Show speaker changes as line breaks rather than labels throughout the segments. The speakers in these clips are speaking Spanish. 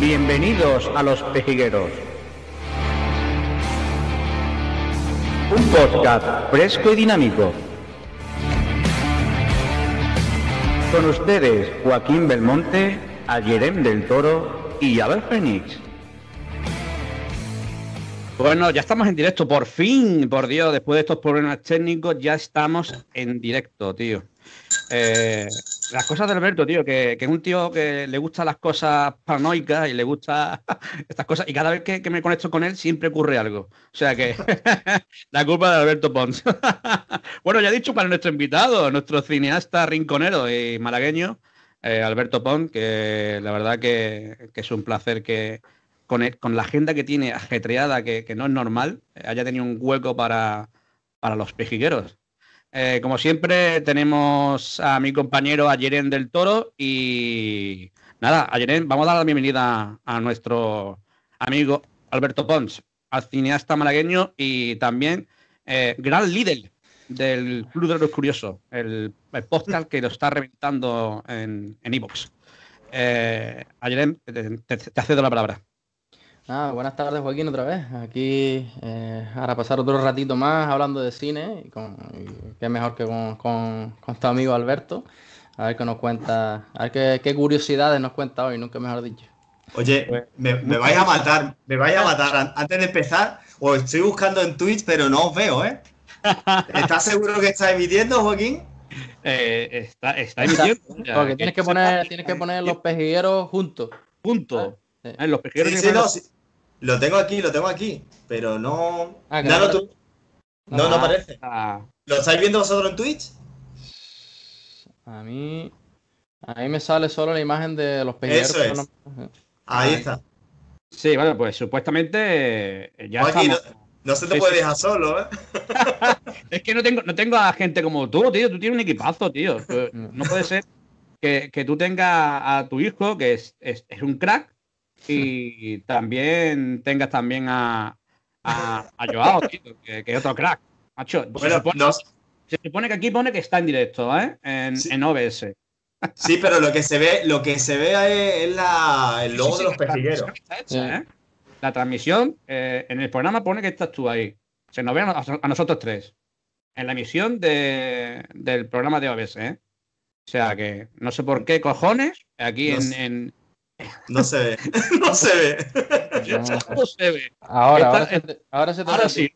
Bienvenidos a Los Pejigueros. Un podcast fresco y dinámico. Con ustedes Joaquín Belmonte, Ayerem del Toro y Abel Fénix.
Bueno, ya estamos en directo, por fin, por Dios, después de estos problemas técnicos, ya estamos en directo, tío. Eh, las cosas de Alberto, tío, que, es un tío que le gustan las cosas paranoicas y le gusta estas cosas, y cada vez que, me conecto con él siempre ocurre algo. O sea que la culpa de Alberto Pons. bueno, ya he dicho para nuestro invitado, nuestro cineasta rinconero y malagueño, eh, Alberto Pons, que la verdad que, es un placer que con, con, la agenda que tiene ajetreada, que, no es normal, haya tenido un hueco para, para los pejigueros. Eh, como siempre, tenemos a mi compañero Ayeren del Toro y nada, Ayeren, vamos a dar la bienvenida a nuestro amigo Alberto Pons, al cineasta malagueño y también eh, gran líder del Club de los Curiosos, el, podcast que lo está reventando en Evox. En eh, te, te cedo la palabra.
Ah, buenas tardes, Joaquín, otra vez. Aquí, eh, ahora pasar otro ratito más hablando de cine, y, con, qué mejor que con, con, tu amigo Alberto. A ver qué nos cuenta, a ver qué, curiosidades nos cuenta hoy, nunca mejor dicho.
Oye, pues, me, vais a matar, me vais a matar. Antes de empezar, os estoy buscando en Twitch, pero no os veo, ¿eh? ¿Estás seguro que está emitiendo, Joaquín?
Eh, está, está emitiendo.
Porque tienes que poner, tienes que poner los pejigueros juntos.
Juntos.
Ah,
en los pejigueros.
Sí, sí, no, sí. Lo tengo aquí, lo tengo aquí, pero no. Ah, no, no, no, no, aparece. Ah. ¿Lo estáis viendo vosotros en Twitch?
A mí. A mí me sale solo la imagen de los pejigueros.
Eso es. Ahí está.
Sí, bueno, pues supuestamente eh, ya
No, se te puede dejar solo, ¿eh?
es que no tengo, no tengo a gente como tú, tío. Tú tienes un equipazo, tío. No puede ser que, que tú tengas a tu hijo, que es, es, es un crack, y también tengas también a, a, Joao, que, es otro crack. Macho, se, supone, que aquí pone que está en directo, ¿eh? En, OBS.
Sí, pero lo que se ve, lo que se ve es la, el logo de los pejigueros.
¿eh? La transmisión, eh, en el programa pone que estás tú ahí. Se nos ve a, nosotros tres. En la emisión de, del programa de OBS, ¿eh? O sea que no sé por qué cojones, aquí en,
no se ve. No se ve.
No se ve.
Ahora, ahora, se, ahora, se
ahora sí.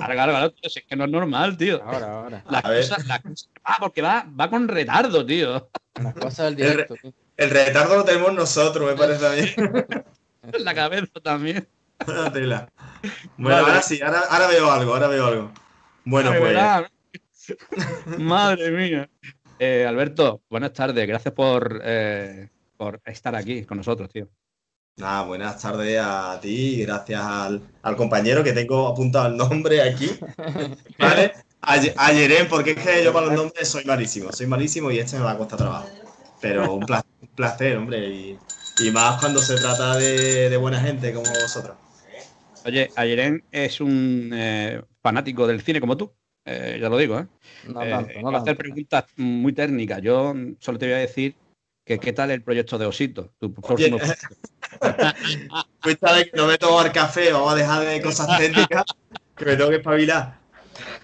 Ahora, ahora, es que no es normal, tío.
Ahora, ahora.
La cosa, la ah, porque va, va con retardo, tío.
Las cosas del directo.
El, el, retardo lo tenemos nosotros, me parece a mí.
la cabeza también.
Una tela. Bueno, ahora sí, ahora, ahora, veo algo, ahora veo algo. Bueno, pues.
Madre mía. Eh, Alberto, buenas tardes. Gracias por eh, por estar aquí con nosotros, tío.
Nada, buenas tardes a ti, gracias al, compañero que tengo apuntado el nombre aquí. ¿Vale? A, Yeren, porque es que yo para los nombres soy malísimo, soy malísimo y este me va a costar trabajo. Pero un placer, hombre, y, más cuando se trata de, buena gente como vosotros.
Oye, Ayeren es un eh, fanático del cine como tú, eh, ya lo digo, ¿eh? No tanto, no hacer preguntas muy técnicas. Yo solo te voy a decir que qué tal el proyecto de Osito, tu próximo
pues que no me tomar café, vamos a dejar de cosas técnicas, que me tengo que espabilar.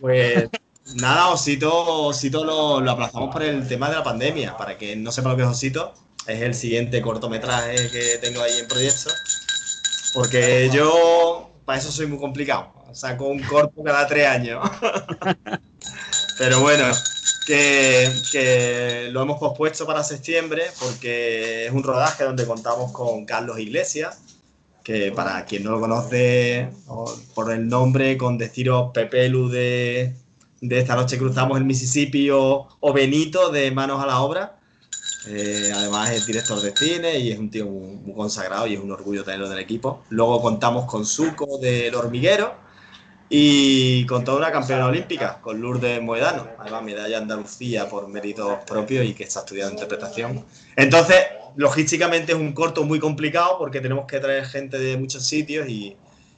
Pues nada, Osito, Osito lo, lo, aplazamos por el tema de la pandemia. Para que no sepa lo que es Osito, es el siguiente cortometraje que tengo ahí en proyecto. Porque yo, para eso soy muy complicado. Saco un corto cada tres años. Pero bueno, que, lo hemos pospuesto para septiembre porque es un rodaje donde contamos con Carlos Iglesias, que para quien no lo conoce por el nombre, con deciros Pepelu de, de Esta noche cruzamos el Mississippi o, Benito de Manos a la Obra. Eh, además es director de cine y es un tío muy, consagrado y es un orgullo tenerlo en el equipo. Luego contamos con Suco del Hormiguero y con toda una campeona olímpica, con Lourdes Moedano, además medalla Andalucía por méritos propios y que está estudiando interpretación. Entonces, logísticamente es un corto muy complicado porque tenemos que traer gente de muchos sitios y,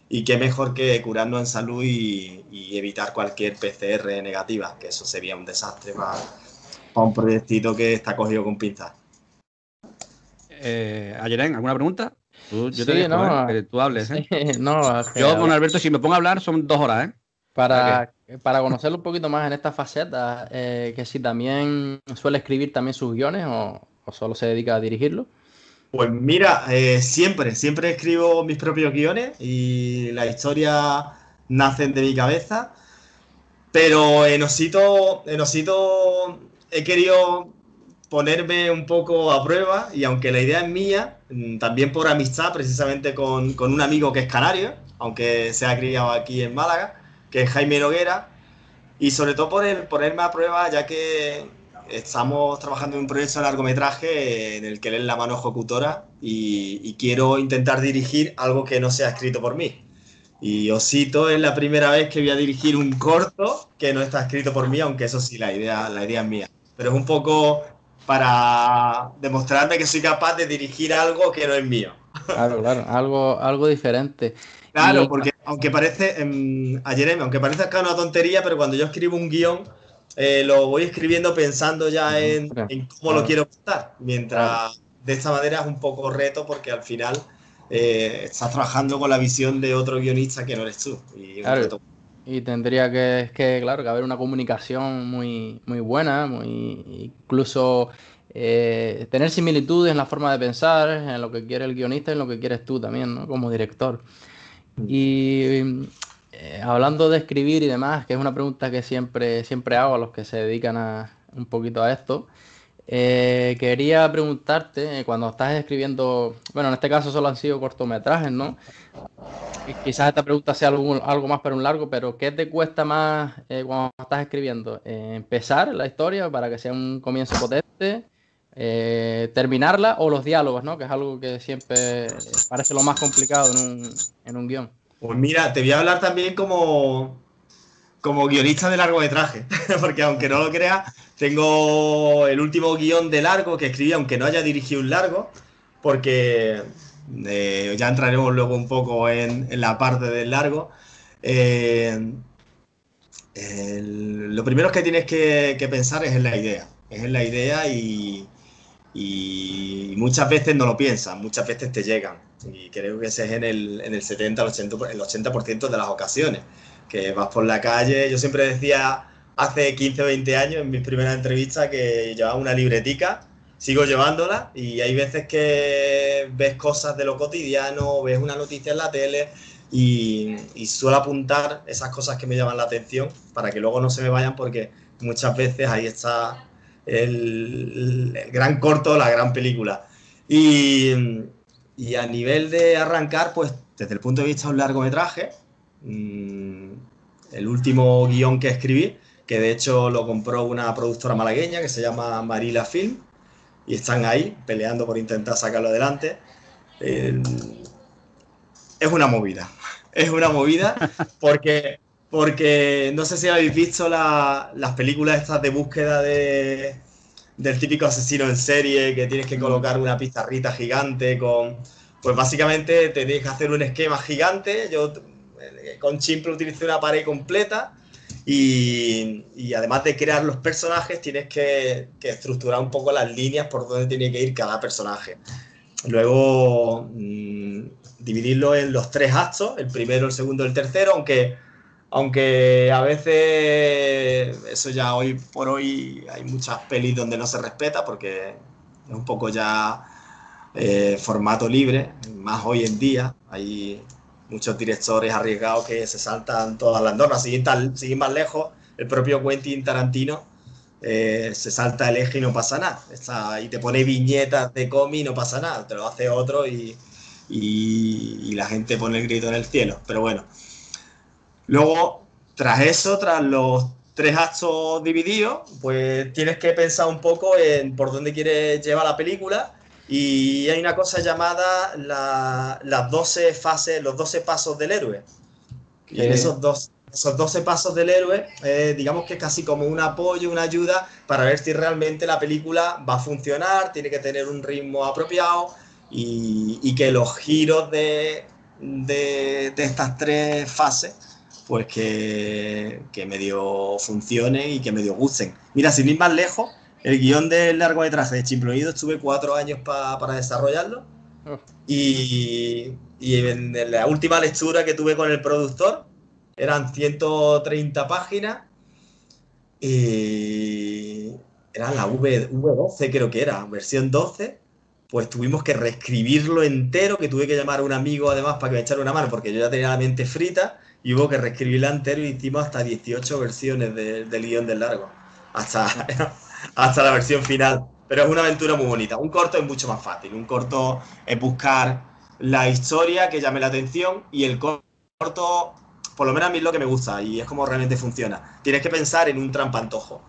y qué mejor que curarnos en salud y, evitar cualquier PCR negativa, que eso sería un desastre para, un proyectito que está cogido con pinzas.
Eh, ¿alguna pregunta? Tú, yo te dejo,
no,
¿eh? que tú hables, ¿eh?
no,
yo con Alberto, si me pongo a hablar, son dos horas, ¿eh?
Para, para conocerlo un poquito más en esta faceta, eh, que si también suele escribir también sus guiones o, o solo se dedica a dirigirlo.
Pues mira, eh, siempre, siempre escribo mis propios guiones y las historias nacen de mi cabeza. Pero en Osito, en Osito he querido ponerme un poco a prueba y aunque la idea es mía, también por amistad precisamente con, con un amigo que es canario, aunque se ha criado aquí en Málaga, que es Jaime Noguera, y sobre todo por el ponerme a prueba ya que estamos trabajando en un proyecto de largometraje en el que él es la mano ejecutora y, y, quiero intentar dirigir algo que no sea escrito por mí. Y Osito es la primera vez que voy a dirigir un corto que no está escrito por mí, aunque eso sí, la idea, la idea es mía. Pero es un poco para demostrarme que soy capaz de dirigir algo que no es mío.
Claro, claro, algo, algo diferente.
Claro, porque aunque parece, eh, a Jeremy, aunque parece acá una tontería, pero cuando yo escribo un guion, eh, lo voy escribiendo pensando ya en, en cómo lo quiero contar. Mientras de esta manera es un poco reto porque al final eh, estás trabajando con la visión de otro guionista que no eres tú. Y,
claro, y tendría que, que, claro, que haber una comunicación muy, muy buena, muy incluso eh, tener similitudes en la forma de pensar, en lo que quiere el guionista y en lo que quieres tú también, ¿no? Como director. Y eh, hablando de escribir y demás, que es una pregunta que siempre, siempre hago a los que se dedican a, un poquito a esto, eh, quería preguntarte, eh, cuando estás escribiendo, bueno, en este caso solo han sido cortometrajes, ¿no? quizás esta pregunta sea algo, algo, más para un largo, pero ¿qué te cuesta más eh, cuando estás escribiendo? Eh, ¿Empezar la historia para que sea un comienzo potente? ¿Terminarla o los diálogos, ¿no? Que es algo que siempre parece lo más complicado en un, en un guion.
Pues mira, te voy a hablar también como, como guionista de largometraje, porque aunque no lo creas, tengo el último guion de largo que escribí, aunque no haya dirigido un largo, porque eh, ya entraremos luego un poco en, en la parte del largo. Eh, el, lo primero que tienes que, que, pensar es en la idea, es en la idea y, y muchas veces no lo piensas, muchas veces te llegan. Y creo que ese es en el, en el 70, el 80%, el 80 de las ocasiones. Que vas por la calle, yo siempre decía hace 15 o 20 años en mis primeras entrevistas que llevaba una libretica, sigo llevándola y hay veces que ves cosas de lo cotidiano, ves una noticia en la tele y, suelo apuntar esas cosas que me llaman la atención para que luego no se me vayan porque muchas veces ahí está el, gran corto, la gran película. Y, y, a nivel de arrancar, pues desde el punto de vista de un largometraje, mmm, el último guion que escribí, que de hecho lo compró una productora malagueña que se llama Marila Film, y están ahí peleando por intentar sacarlo adelante. Eh, es una movida, es una movida porque porque no sé si habéis visto la, las películas estas de búsqueda de, del típico asesino en serie que tienes que colocar una pizarrita gigante con... Pues básicamente te tienes que hacer un esquema gigante. Yo con Chimple utilicé una pared completa y, además de crear los personajes tienes que, estructurar un poco las líneas por donde tiene que ir cada personaje. Luego mmm, dividirlo en los tres actos, el primero, el segundo el tercero, aunque aunque a veces eso ya hoy por hoy hay muchas pelis donde no se respeta porque es un poco ya eh, formato libre, más hoy en día. Muchos directores arriesgados que se saltan todas las normas. Sin, sin más lejos, el propio Quentin Tarantino eh, se salta el eje y no pasa nada. Está, y te pone viñetas de cómic y no pasa nada. Te lo hace otro y, y, y la gente pone el grito en el cielo. Pero bueno. Luego, tras eso, tras los tres actos divididos, pues tienes que pensar un poco en por dónde quieres llevar la película. Y hay una cosa llamada la, las 12 fases, los 12 pasos del héroe. Y en esos, dos, esos 12 pasos del héroe, eh, digamos que es casi como un apoyo, una ayuda para ver si realmente la película va a funcionar, tiene que tener un ritmo apropiado y, y que los giros de, de, de estas tres fases pues que, que medio funcionen y que medio gusten. Mira, sin ir más lejos, el guion del largometraje de Chimploído estuve cuatro años pa, para desarrollarlo. Oh. Y, y en la última lectura que tuve con el productor, eran 130 páginas. Y era la v, V12 creo que era, versión 12, pues tuvimos que reescribirlo entero, que tuve que llamar a un amigo además para que me echara una mano, porque yo ya tenía la mente frita, y hubo que reescribirla entero y hicimos hasta 18 versiones del guion del largo, hasta, hasta la versión final. Pero es una aventura muy bonita. Un corto es mucho más fácil. Un corto es buscar la historia que llame la atención y el corto por lo menos a mí es lo que me gusta y es como realmente funciona. Tienes que pensar en un trampantojo.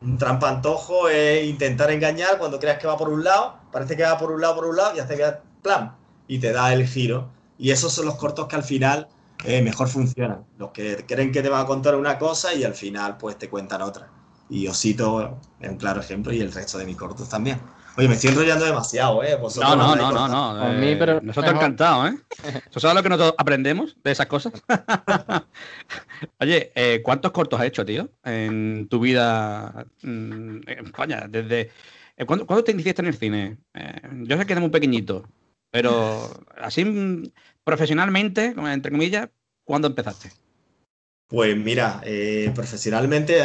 Un trampantojo es intentar engañar cuando creas que va por un lado, parece que va por un lado, por un lado y hace que plan y te da el giro. Y esos son los cortos que al final eh, mejor funcionan. Los que creen que te van a contar una cosa y al final pues te cuentan otra. Y Osito es un claro ejemplo y el resto de mis cortos también. Oye, me estoy enrollando demasiado, ¿eh?
no, no, no, no, no, eh, pero nosotros encantados, ¿eh? ¿Eso sabes lo que nosotros aprendemos de esas cosas? Oye, eh, ¿cuántos cortos has hecho, tío, en tu vida mm, en España? Desde, eh, ¿cuándo, te iniciaste en el cine? yo sé que eres muy pequeñito, pero así mm, profesionalmente, entre comillas, ¿cuándo empezaste?
Pues mira, profesionalmente,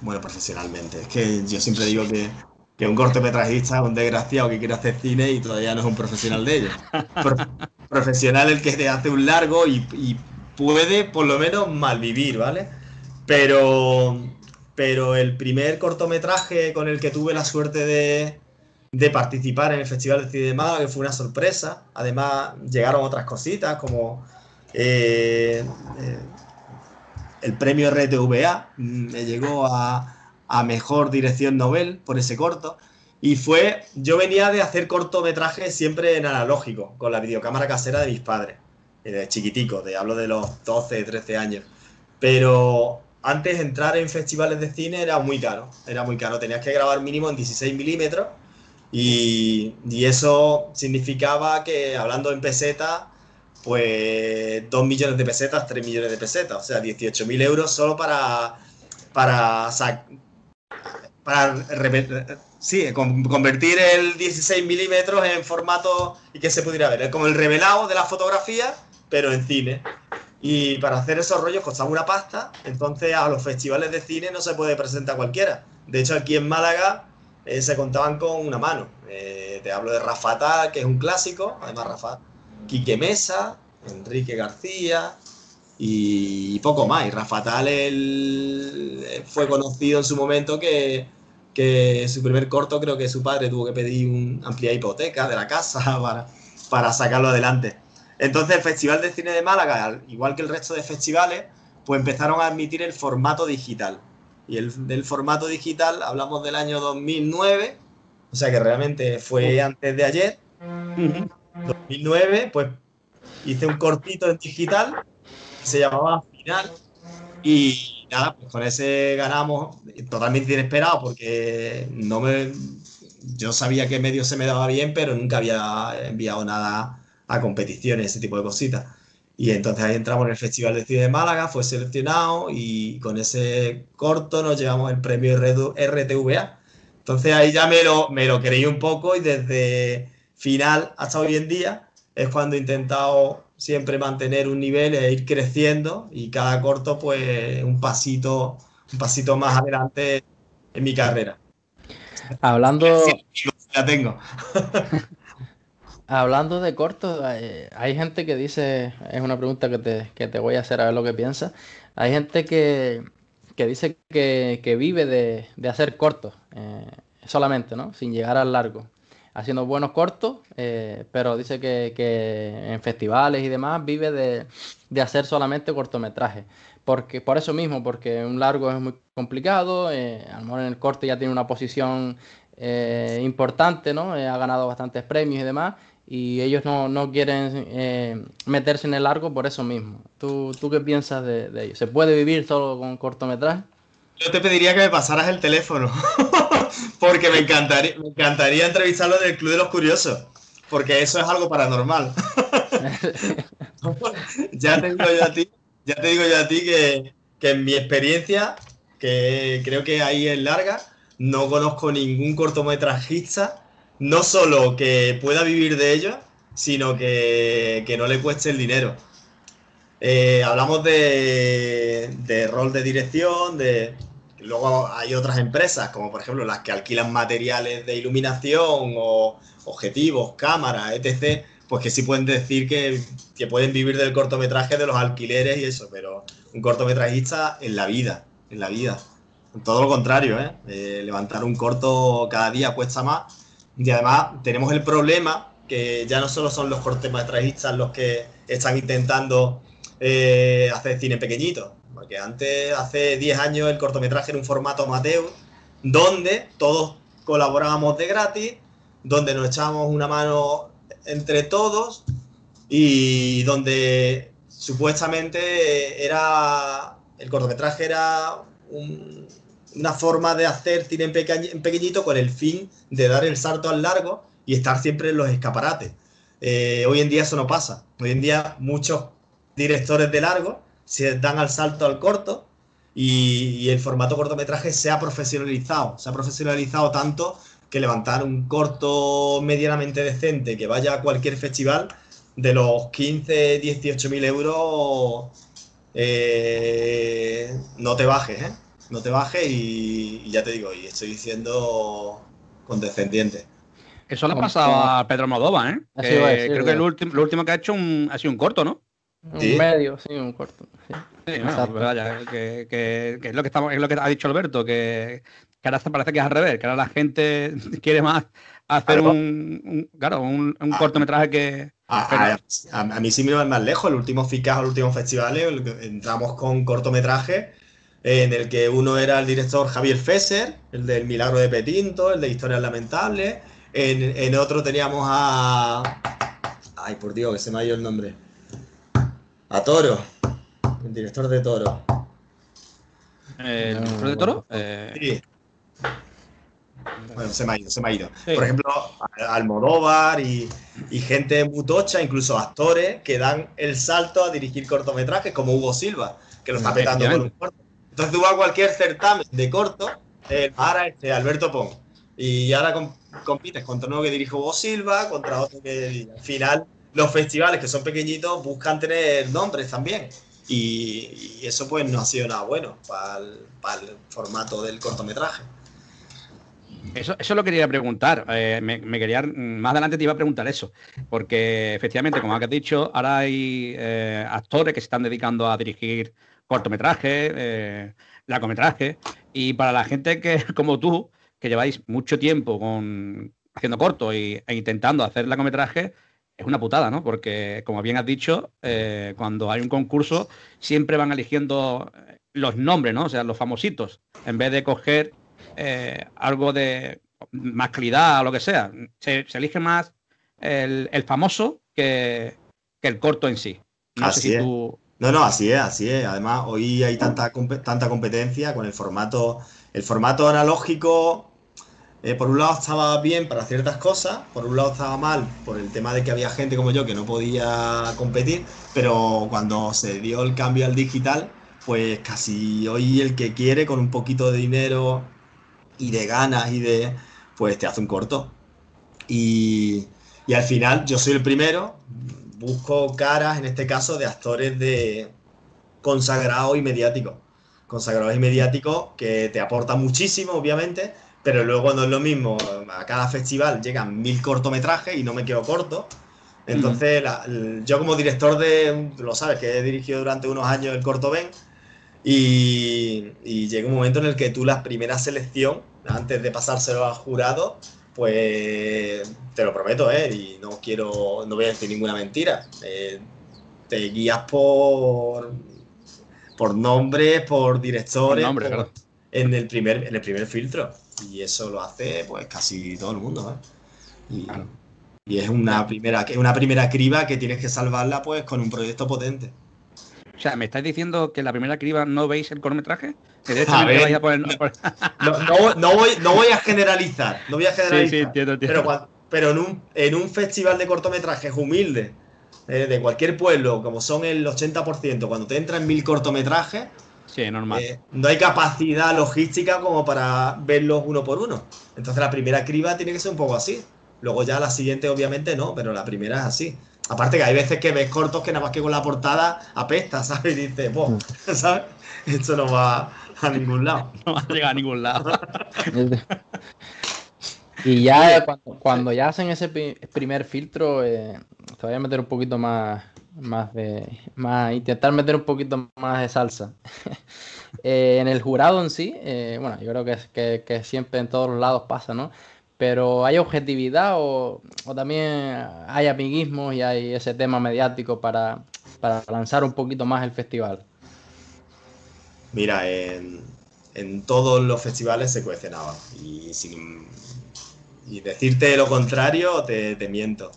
bueno, profesionalmente, es que yo siempre digo que que un cortometrajista es un desgraciado que quiere hacer cine y todavía no es un profesional de ello. profesional el que te hace un largo y, puede por lo menos malvivir, ¿vale? Pero, pero el primer cortometraje con el que tuve la suerte de, participar en el Festival de Cine de Málaga, que fue una sorpresa. Además, llegaron otras cositas como eh, eh, el premio RTVA, mm, me llegó a, a mejor dirección novel por ese corto. Y fue, yo venía de hacer cortometrajes siempre en analógico, con la videocámara casera de mis padres, eh, de chiquitico, de, hablo de los 12, 13 años. Pero antes entrar en festivales de cine era muy caro, era muy caro, tenías que grabar mínimo en 16 milímetros y, y eso significaba que, hablando en pesetas, pues 2 millones de pesetas, 3 millones de pesetas, o sea, 18.000 euros solo para, para para sí, convertir el 16 milímetros en formato y que se pudiera ver. Es como el revelado de la fotografía, pero en cine. Y para hacer esos rollos costaba una pasta, entonces a los festivales de cine no se puede presentar cualquiera. De hecho, aquí en Málaga eh, se contaban con una mano. Eh, te hablo de Rafata, que es un clásico, además Rafa, Quique Mesa, Enrique García, y poco más. Y Rafatal él fue conocido en su momento que, que su primer corto creo que su padre tuvo que pedir una amplia hipoteca de la casa para, para sacarlo adelante. Entonces el Festival de Cine de Málaga, igual que el resto de festivales, pues empezaron a admitir el formato digital. Y el, del formato digital hablamos del año 2009, o sea que realmente fue antes de ayer. 2009, pues hice un cortito en digital se llamaba Final. Y nada, pues con ese ganamos totalmente inesperado porque no me, yo sabía que medio se me daba bien, pero nunca había enviado nada a competiciones, ese tipo de cositas. Y entonces ahí entramos en el Festival de Cine de Málaga, fue seleccionado y con ese corto nos llevamos el premio RTVA. Entonces ahí ya me lo, me lo creí un poco y desde final hasta hoy en día es cuando he intentado siempre mantener un nivel e ir creciendo y cada corto pues un pasito, un pasito más adelante en mi carrera.
Hablando...
la tengo.
Hablando de cortos, hay, gente que dice, es una pregunta que te, voy a hacer a ver lo que piensas, hay gente que, dice que, vive de, hacer cortos eh, solamente, ¿no? Sin llegar al largo haciendo buenos cortos, eh, pero dice que, en festivales y demás vive de, hacer solamente cortometrajes. Porque, por eso mismo, porque un largo es muy complicado, eh, a lo mejor en el corte ya tiene una posición eh, importante, ¿no? ha ganado bastantes premios y demás, y ellos no, quieren meterse en el largo por eso mismo. ¿Tú, tú qué piensas de, de ello? ¿Se puede vivir solo con cortometrajes?
Yo te pediría que me pasaras el teléfono, porque me encantaría, me encantaría entrevistarlo en el Club de los Curiosos, porque eso es algo paranormal. ya te digo yo a ti, ya a ti que, en mi experiencia, que creo que ahí es larga, no conozco ningún cortometrajista no solo que pueda vivir de ello, sino que, que no le cueste el dinero. Eh, hablamos de, de, rol de dirección, de luego hay otras empresas, como por ejemplo las que alquilan materiales de iluminación o objetivos, cámaras, etc., pues que sí pueden decir que, que pueden vivir del cortometraje, de los alquileres y eso, pero un cortometrajista en la vida, en la vida. Todo lo contrario, ¿eh? ¿eh? levantar un corto cada día cuesta más. Y además tenemos el problema que ya no solo son los cortometrajistas los que están intentando eh, hacer cine pequeñito. Porque antes, hace 10 años, el cortometraje era un formato amateur donde todos colaborábamos de gratis, donde nos echábamos una mano entre todos y donde supuestamente era el cortometraje era una forma de hacer cine en, pequeñito con el fin de dar el salto al largo y estar siempre en los escaparates. Eh, hoy en día eso no pasa. Hoy en día muchos directores de largo se dan al salto al corto y, el formato cortometraje se ha profesionalizado. Se ha profesionalizado tanto que levantar un corto medianamente decente que vaya a cualquier festival de los 15, 18 mil euros eh, no te bajes, ¿eh? No te bajes y, ya te digo, y estoy diciendo condescendiente.
Eso le ha pasado a Pedro Modova, ¿eh? creo que lo último, lo último que ha hecho ha sido un corto, ¿no?
Un medio, sí, un corto. Sí,
que, es lo que estamos, es lo que ha dicho Alberto, que, que ahora parece que es al revés, que ahora la gente quiere más hacer un, claro, un, ah. cortometraje que.
A, mí sí me va más lejos. El último FICAS, el último festival, entramos con cortometraje en el que uno era el director Javier Fesser, el del Milagro de Petinto, el de Historias Lamentables. En, en otro teníamos a. Ay, por Dios, que se me ha ido el nombre. A Toro, el director de Toro.
¿El director de Toro? Eh... Sí.
Bueno, se me ha ido, se me ha ido. Por ejemplo, Almodóvar y, y gente mutocha, incluso actores que dan el salto a dirigir cortometrajes, como Hugo Silva, que lo está petando con un corto. Entonces tú vas a cualquier certamen de corto, eh, ahora este Alberto Pong, y ahora compites contra uno que dirige Hugo Silva, contra otro que al final los festivales que son pequeñitos buscan tener nombres también. Y, eso pues no ha sido nada bueno para el formato del cortometraje.
Eso, eso lo quería preguntar. Eh, me, quería, más adelante te iba a preguntar eso, porque efectivamente, como has dicho, ahora hay eh, actores que se están dedicando a dirigir cortometrajes, eh, largometrajes, y para la gente que, como tú, que lleváis mucho tiempo con, haciendo corto e intentando hacer largometrajes, es una putada, ¿no? Porque, como bien has dicho, eh, cuando hay un concurso, siempre van eligiendo los nombres, ¿no? O sea, los famositos, en vez de coger eh, algo de más calidad o lo que sea. Se, elige más el, famoso que, el corto en sí.
No así es. No, no, así es, así es. Además, hoy hay tanta, tanta competencia con el formato. El formato analógico, eh, por un lado estaba bien para ciertas cosas, por un lado estaba mal por el tema de que había gente como yo que no podía competir, pero cuando se dio el cambio al digital, pues casi hoy el que quiere con un poquito de dinero y de ganas y de, pues te hace un corto. Y, y al final yo soy el primero, busco caras, en este caso, de actores de consagrados y mediáticos. Consagrados y mediáticos que te aportan muchísimo, obviamente, pero luego no es lo mismo. A cada festival llegan mil cortometrajes y no me quedo corto. Entonces, yo como director de, lo sabes, que he dirigido durante unos años el Corto Ben, y, llega un momento en el que tú la primera selección, antes de pasárselo al jurado, pues te lo prometo, ¿eh? Y no quiero, no voy a decir ninguna mentira. Eh, te guías por, por nombres, por directores, en, el primer, en el primer filtro. Y eso lo hace pues casi todo el mundo, ¿eh? Y, y es una primera, es una primera criba que tienes que salvarla pues con un proyecto potente.
O sea, ¿me estáis diciendo que la primera criba no veis el cortometraje?
no, voy, a generalizar, no voy a generalizar. Pero, en, un, en un festival de cortometrajes humilde, eh, de cualquier pueblo, como son el 80%, cuando te entran mil cortometrajes,
sí, normal. Eh,
no hay capacidad logística como para verlos uno por uno. Entonces la primera criba tiene que ser un poco así. Luego ya la siguiente, obviamente, no, pero la primera es así. Aparte que hay veces que ves cortos que nada más que con la portada apesta, ¿sabes? Y dices, pues, ¿sabes? Esto no va a ningún lado.
No va a llegar a ningún lado.
y ya cuando, cuando, ya hacen ese primer filtro, eh, te voy a meter un poquito más, más de. Más, intentar meter un poquito más de salsa. eh, en el jurado en sí, eh, bueno, yo creo que, que, que siempre en todos los lados pasa, ¿no? pero ¿hay objetividad o, también hay amiguismo y hay ese tema mediático para, lanzar un poquito más el festival?
Mira, en, todos los festivales se cuece y, y decirte lo contrario te, miento.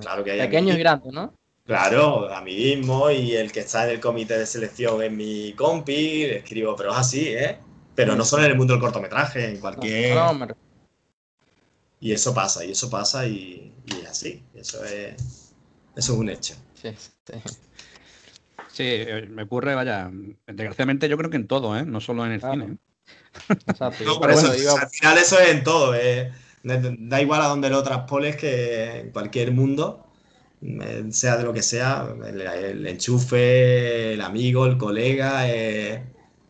Claro que hay
Pequeños y grandes, ¿no?
Claro, amiguismo y el que está en el comité de selección es mi compi, escribo, pero es así, ¿eh? Pero no solo en el mundo del cortometraje, en cualquier... Y eso pasa, y eso pasa, y, es así. Eso es, eso es un hecho.
Sí, sí.
Sí, eh, me ocurre, vaya, desgraciadamente yo creo que en todo, ¿eh? no solo en el cine.
Exacto. por eso, Al final eso es en todo. Eh. Da igual a donde lo traspoles que en cualquier mundo, sea de lo que sea, el, enchufe, el amigo, el colega,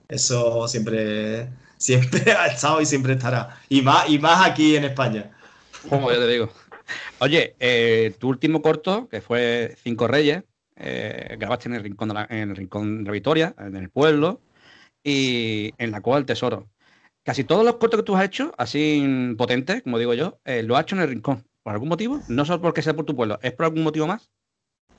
eso siempre, siempre ha estado y siempre estará. Y más, y más aquí en España.
Como ya te digo. Oye, eh, tu último corto, que fue Cinco Reyes, eh, grabaste en el, rincón de la, en el Rincón de la Victoria, en el pueblo, y en la Cueva del Tesoro. Casi todos los cortos que tú has hecho, así potentes, como digo yo, eh, lo has hecho en el Rincón. ¿Por algún motivo? No solo porque sea por tu pueblo, ¿es por algún motivo más?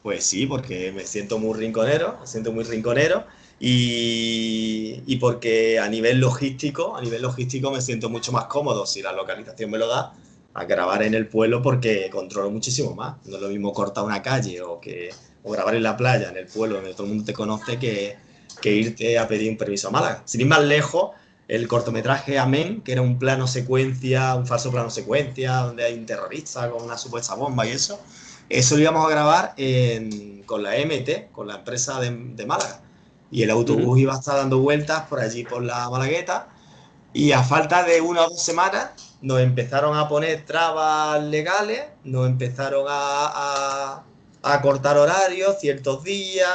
Pues sí, porque me siento muy rinconero, me siento muy rinconero y, porque a nivel logístico, a nivel logístico me siento mucho más cómodo si la localización me lo da a grabar en el pueblo porque controlo muchísimo más. No es lo mismo cortar una calle o, que, o grabar en la playa, en el pueblo donde todo el mundo te conoce, que, que irte a pedir un permiso a Málaga. Sin ir más lejos, el cortometraje Amén, que era un plano secuencia, un falso plano secuencia, donde hay un terrorista con una supuesta bomba y eso, eso lo íbamos a grabar con la MT, con la empresa de, de Málaga. Y el autobús iba a estar dando vueltas por allí, por la Malagueta, y a falta de una o dos semanas nos empezaron a poner trabas legales, nos empezaron a, cortar horarios ciertos días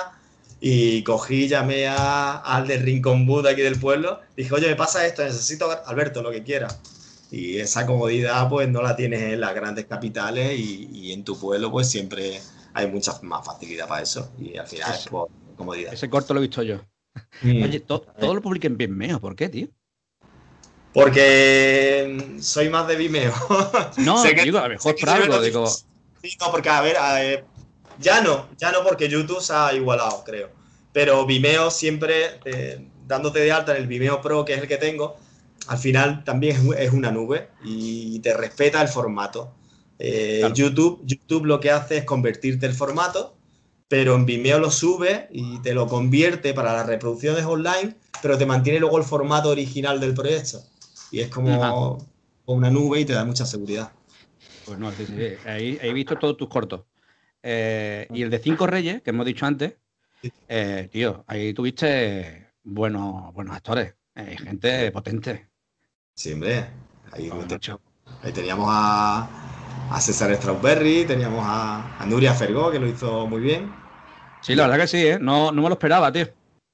y cogí, llamé a, al de Rincón Buda aquí del pueblo, dije, oye, me pasa esto, necesito, Alberto, lo que quiera. Y esa comodidad pues no la tienes en las grandes capitales y, en tu pueblo pues siempre hay mucha más facilidad para eso y al final es por comodidad.
Ese corto lo he visto yo. Mm. Oye, todo lo publiquen bien Vimeo, ¿por qué, tío?
Porque soy más de Vimeo.
No, digo, a lo mejor por algo, digo.
Sí, no, porque a ver, ya no, ya no porque YouTube se ha igualado, creo. Pero Vimeo siempre, eh, dándote de alta en el Vimeo Pro, que es el que tengo, al final también es una nube y te respeta el formato. Eh, YouTube, YouTube lo que hace es convertirte el formato, pero en Vimeo lo sube y te lo convierte para las reproducciones online, pero te mantiene luego el formato original del proyecto y es como una nube y te da mucha seguridad.
Pues no, sí, sí, Ahí he visto todos tus cortos. Eh, y el de Cinco Reyes, que hemos dicho antes, eh, tío, ahí tuviste buenos, buenos actores, eh, gente potente.
Sí, hombre. Ahí, ahí teníamos a, a, César Strawberry, teníamos a, a, Nuria Fergó, que lo hizo muy bien.
Sí, la verdad que sí, no, no me lo esperaba, tío.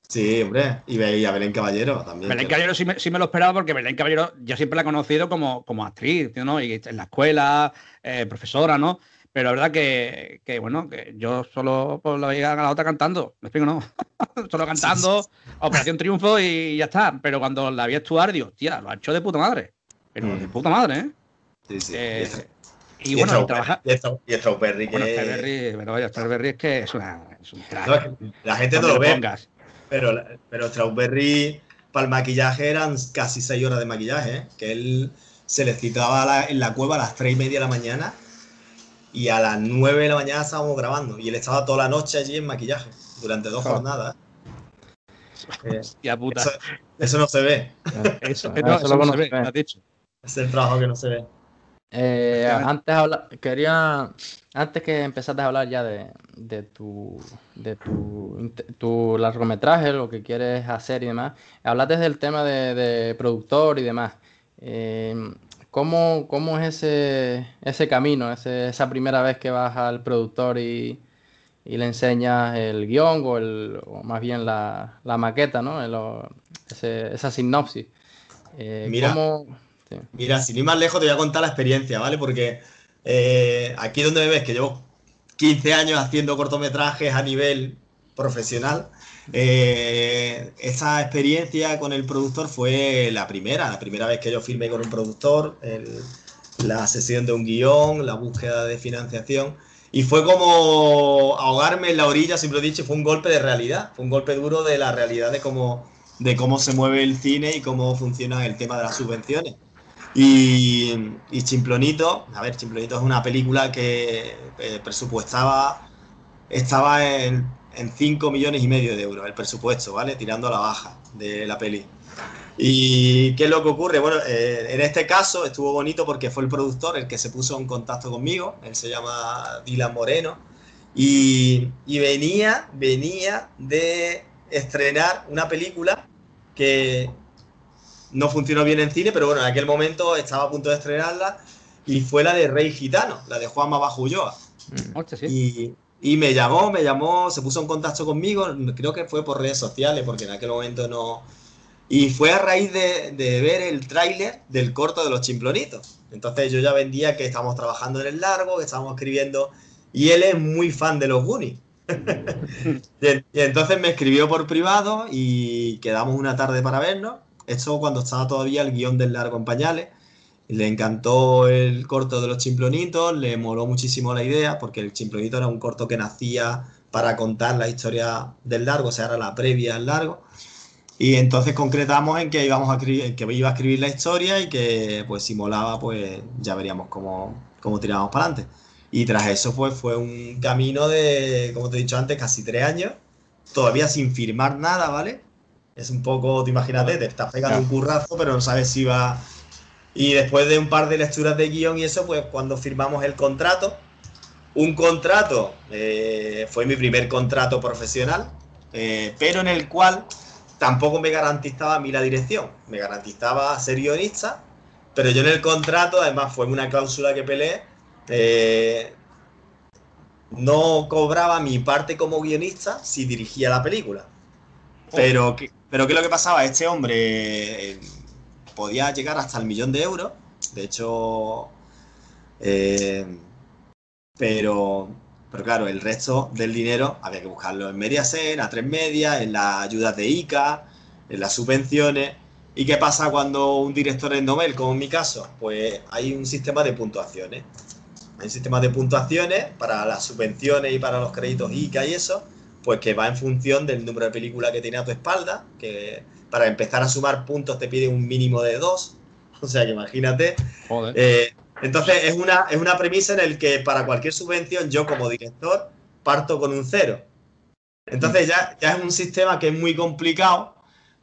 Sí, hombre, y, a Belén Caballero también.
Belén Caballero sí me, lo esperaba porque Belén Caballero yo siempre la he conocido como, como actriz, ¿no? Y en la escuela, eh, profesora, ¿no? Pero la verdad que, bueno, que yo solo pues, la veía a la otra cantando, me explico, ¿no? solo cantando, Operación Triunfo y ya está. Pero cuando la vi actuar, digo, tía, lo ha hecho de puta madre. Pero de mm. puta madre, ¿eh?
Sí, sí. Eh,
y, bueno, y trabaja.
Y Strawberry,
que. Bueno, Strawberry, pero vaya, Strawberry es que es, una, es un
la gente no lo ve. Pero, pero Strawberry, para el maquillaje eran casi seis horas de maquillaje, ¿eh? que él se le citaba en la cueva a las tres y media de la mañana y a las nueve de la mañana estábamos grabando y él estaba toda la noche allí en maquillaje durante dos jornadas.
Eh, puta.
Eso, no se ve.
Eso, no, se ve, has dicho.
Es el trabajo que no se ve.
Eh, antes quería, antes que empezaste a hablar ya de, de tu, de tu, tu, largometraje, lo que quieres hacer y demás, hablaste del tema de, productor y demás. Eh, ¿cómo, cómo es ese, ese camino, esa primera vez que vas al productor y, y le enseñas el guion o, el, o más bien la, la maqueta, ¿no? esa sinopsis?
Eh, mira, mira, sin ir más lejos te voy a contar la experiencia, ¿vale? Porque eh, aquí donde me ves, que llevo 15 años haciendo cortometrajes a nivel profesional, eh, esa experiencia con el productor fue la primera, la primera vez que yo firmé con un productor, la sesión de un guion, la búsqueda de financiación. Y fue como ahogarme en la orilla, siempre he dicho, fue un golpe de realidad, fue un golpe duro de la realidad de cómo, de cómo se mueve el cine y cómo funciona el tema de las subvenciones. Y, Chimplonito, a ver, Chimplonito es una película que eh, presupuestaba, estaba en en 5 millones y medio de euros el presupuesto, ¿vale? Tirando a la baja de la peli. ¿Y qué es lo que ocurre? Bueno, eh, en este caso estuvo bonito porque fue el productor el que se puso en contacto conmigo, él se llama Dylan Moreno, y, y venía, venía de estrenar una película que no funcionó bien en cine, pero bueno, en aquel momento estaba a punto de estrenarla y fue la de Rey Gitano, la de Juan Ulloa. Mm. Y, y me llamó, me llamó, se puso en contacto conmigo, creo que fue por redes sociales, porque en aquel momento no... Y fue a raíz de, ver el tráiler del corto de los chimplonitos. Entonces yo ya vendía que estábamos trabajando en el largo, que estábamos escribiendo, y él es muy fan de los Goonies. y, entonces me escribió por privado y quedamos una tarde para vernos. Esto cuando estaba todavía el guion del largo en pañales. Le encantó el corto de los chimplonitos, le moló muchísimo la idea, porque el chimplonito era un corto que nacía para contar la historia del largo, o sea, era la previa al largo. Y entonces concretamos en que íbamos a escribir, que iba a escribir la historia y que pues si molaba, pues ya veríamos cómo, cómo tirábamos para adelante. Y tras eso pues fue un camino de, como te he dicho antes, casi tres años, todavía sin firmar nada, ¿vale? Es un poco, te imagínate, te estás pegando un currazo, pero no sabes si va y después de un par de lecturas de guion y eso, pues cuando firmamos el contrato, un contrato, eh, fue mi primer contrato profesional, eh, pero en el cual tampoco me garantizaba a mí la dirección, me garantizaba ser guionista, pero yo en el contrato, además fue una cláusula que peleé, eh, no cobraba mi parte como guionista si dirigía la película. Pero, pero ¿qué es lo que pasaba? Este hombre podía llegar hasta el millón de euros. De hecho, eh, pero, pero claro, el resto del dinero había que buscarlo en Mediaset, a tres medias, en las ayudas de ICA, en las subvenciones. ¿Y qué pasa cuando un director es Nobel, como en mi caso? Pues hay un sistema de puntuaciones. Hay un sistema de puntuaciones para las subvenciones y para los créditos ICA y eso, pues que va en función del número de películas que tiene a tu espalda, que para empezar a sumar puntos te pide un mínimo de dos. O sea que imagínate. Eh, entonces es una, es una premisa en el que para cualquier subvención yo como director parto con un cero. Entonces ya, ya es un sistema que es muy complicado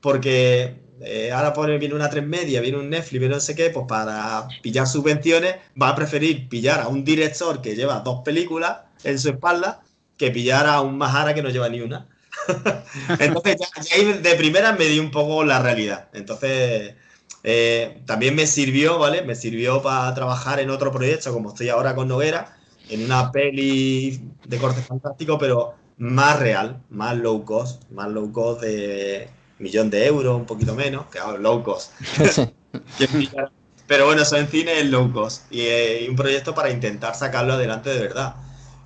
porque eh, ahora pone, viene una tres media, viene un Netflix, viene no sé qué, pues para pillar subvenciones va a preferir pillar a un director que lleva dos películas en su espalda que pillar a un Mahara que no lleva ni una. Entonces, ya, de primera me di un poco la realidad. Entonces, eh, también me sirvió, ¿vale? Me sirvió para trabajar en otro proyecto, como estoy ahora con Noguera, en una peli de corte fantástico, pero más real, más low cost, más low cost de millón de euros, un poquito menos, que ahora low cost. pero bueno, eso en cine es low cost y, y un proyecto para intentar sacarlo adelante de verdad.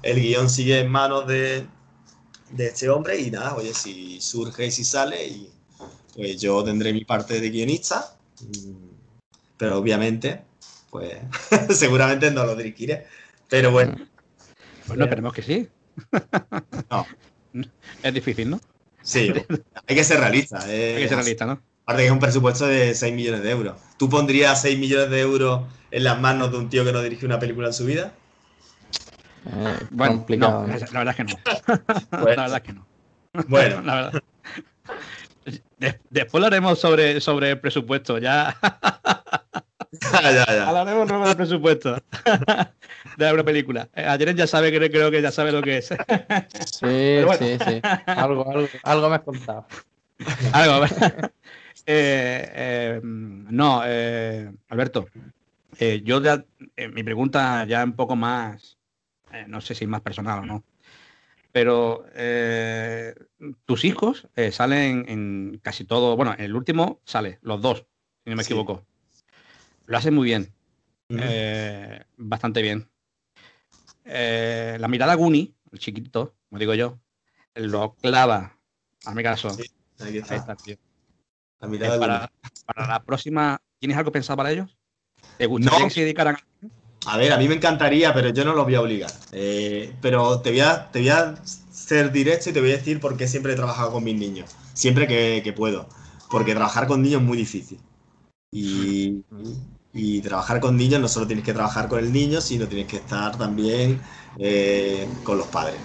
El guion sigue en manos de, de este hombre y nada, oye, si surge y si sale, y, pues yo tendré mi parte de guionista, mm, pero obviamente, pues seguramente no lo dirigiré, pero bueno.
Bueno, esperemos que sí. No. Es difícil, ¿no?
Sí, hay que ser realista.
Eh. hay que ser realista, ¿no?
Aparte que es un presupuesto de 6 millones de euros. ¿Tú pondrías 6 millones de euros en las manos de un tío que no dirige una película en su vida?
Eh, bueno, complicado, la verdad es que no. la verdad es que no.
Bueno,
la verdad. después lo haremos sobre, sobre el presupuesto, ya.
ya, ya, ya.
Hablaremos sobre el presupuesto de una película. Eh, Ayer ya sabe, creo, creo que ya sabe lo que es.
sí, sí, sí. Algo, algo, algo me has contado.
algo, a ver. Eh, eh, no, Alberto, Eh, yo ya, eh, mi pregunta ya un poco más, eh, no sé si más personal o no, pero eh, tus hijos eh, salen en casi todo, bueno, el último sale, los dos, si no me
Sí.
equivoco. Lo hacen muy bien, bastante bien. La mirada Guni, el chiquitito, como digo yo, lo clava. Hazme caso.
Sí, Ahí
Ahí
está.
tío.
La mirada
para, para la próxima, ¿tienes algo pensado para ellos? ¿Te gustaría
No.
que se dedicaran?
A ver, a mí me encantaría, pero yo no los voy a obligar. Eh, pero te voy, a, te voy a ser directo y te voy a decir por qué siempre he trabajado con mis niños. Siempre que, que puedo. Porque trabajar con niños es muy difícil. Y, y trabajar con niños no solo tienes que trabajar con el niño, sino tienes que estar también eh, con los padres.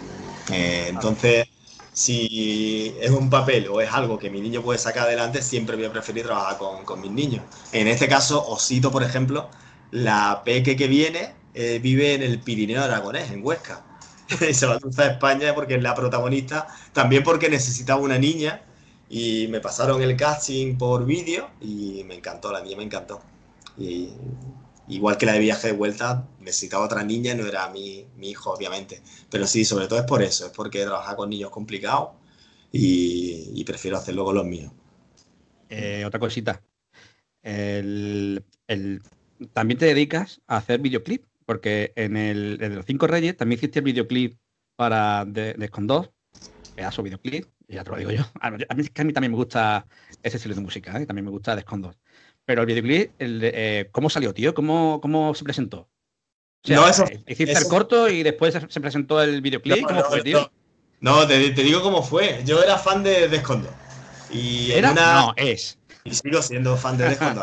Eh, entonces, si es un papel o es algo que mi niño puede sacar adelante, siempre voy a preferir trabajar con, con mis niños. En este caso, Osito, por ejemplo, la peque que viene eh, vive en el Pirineo Aragonés, en Huesca. y se va a cruzar a España porque es la protagonista, también porque necesitaba una niña y me pasaron el casting por vídeo y me encantó, la niña me encantó. Y, igual que la de viaje de vuelta, necesitaba otra niña, no era mi, mi hijo, obviamente. Pero sí, sobre todo es por eso, es porque trabajar con niños es complicado y, prefiero hacerlo con los míos.
Eh, otra cosita. El- el- también te dedicas a hacer videoclip, porque en el en los Cinco Reyes también hiciste el videoclip para de, de Escon 2, pedazo videoclip, ya te lo digo yo. A mí, a mí- es que a mí también me gusta ese estilo de música, ¿eh? también me gusta 2. Pero el videoclip, el de- eh, ¿cómo salió, tío? ¿Cómo, cómo se presentó? O sea,
No, eso-
eh, hiciste
eso-
el corto y después se, se presentó el videoclip.
No,
¿Cómo
no,
fue, tío?
No, no, te, te digo cómo fue. Yo era fan de Descondo. Y
¿Era?
una-
No, es.
y sigo siendo fan de Descondo.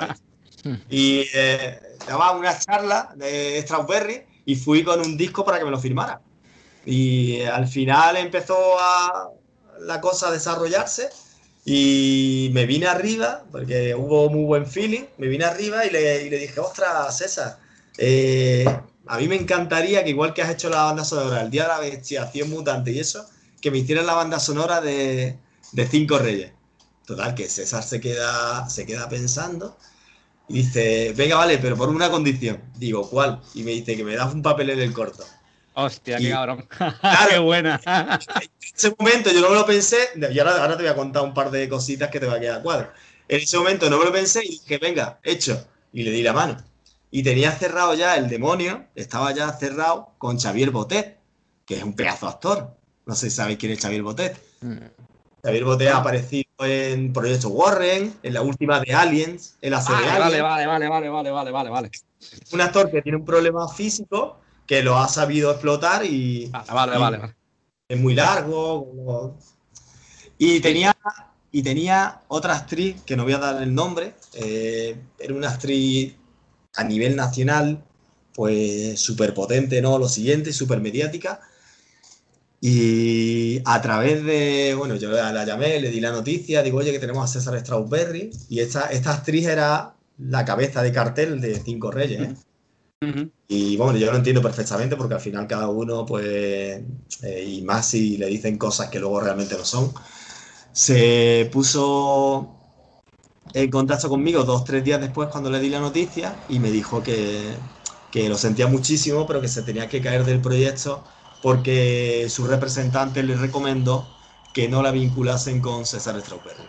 Y eh, daba una charla de Strawberry y fui con un disco para que me lo firmara. Y eh, al final empezó a la cosa a desarrollarse y me vine arriba, porque hubo muy buen feeling, me vine arriba y le, y le dije, ostras, César, eh, a mí me encantaría que igual que has hecho la banda sonora, el Día de la Bestia, Acción Mutante y eso, que me hicieras la banda sonora de, de Cinco Reyes. Total, que César se queda, se queda pensando y dice, venga, vale, pero por una condición. Digo, ¿cuál? Y me dice que me das un papel en el corto.
Hostia, qué
Y-
cabrón.
Claro.
qué buena.
En ese momento yo no me lo pensé, y ahora, ahora te voy a contar un par de cositas que te va a quedar cuadro. En ese momento no me lo pensé y dije, venga, hecho. Y le di la mano. Y tenía cerrado ya el demonio, estaba ya cerrado con Xavier Botet, que es un pedazo actor. No sé si sabéis quién es Xavier Botet.
Mm.
Xavier Botet ha aparecido en Proyecto Warren, en la última de Aliens, en la serie
Vale,
Alien.
vale, vale, vale, vale, vale, vale, vale.
Un actor que tiene un problema físico, que lo ha sabido explotar y,
Vale, vale,
y-
vale, vale.
es muy largo. como- Y tenía, y tenía otra actriz, que no voy a dar el nombre, eh, era una actriz a nivel nacional, pues súper potente, ¿no? Lo siguiente, súper mediática. Y a través de, bueno, yo la, la llamé, le di la noticia, digo, oye, que tenemos a César Strawberry, y esta, esta actriz era la cabeza de cartel de Cinco Reyes, ¿eh? Y bueno, yo lo entiendo perfectamente porque al final cada uno, pues, eh, y más si le dicen cosas que luego realmente no son, se puso en contacto conmigo dos, tres días después cuando le di la noticia y me dijo que, que lo sentía muchísimo, pero que se tenía que caer del proyecto porque su representante le recomendó que no la vinculasen con César Strawberry.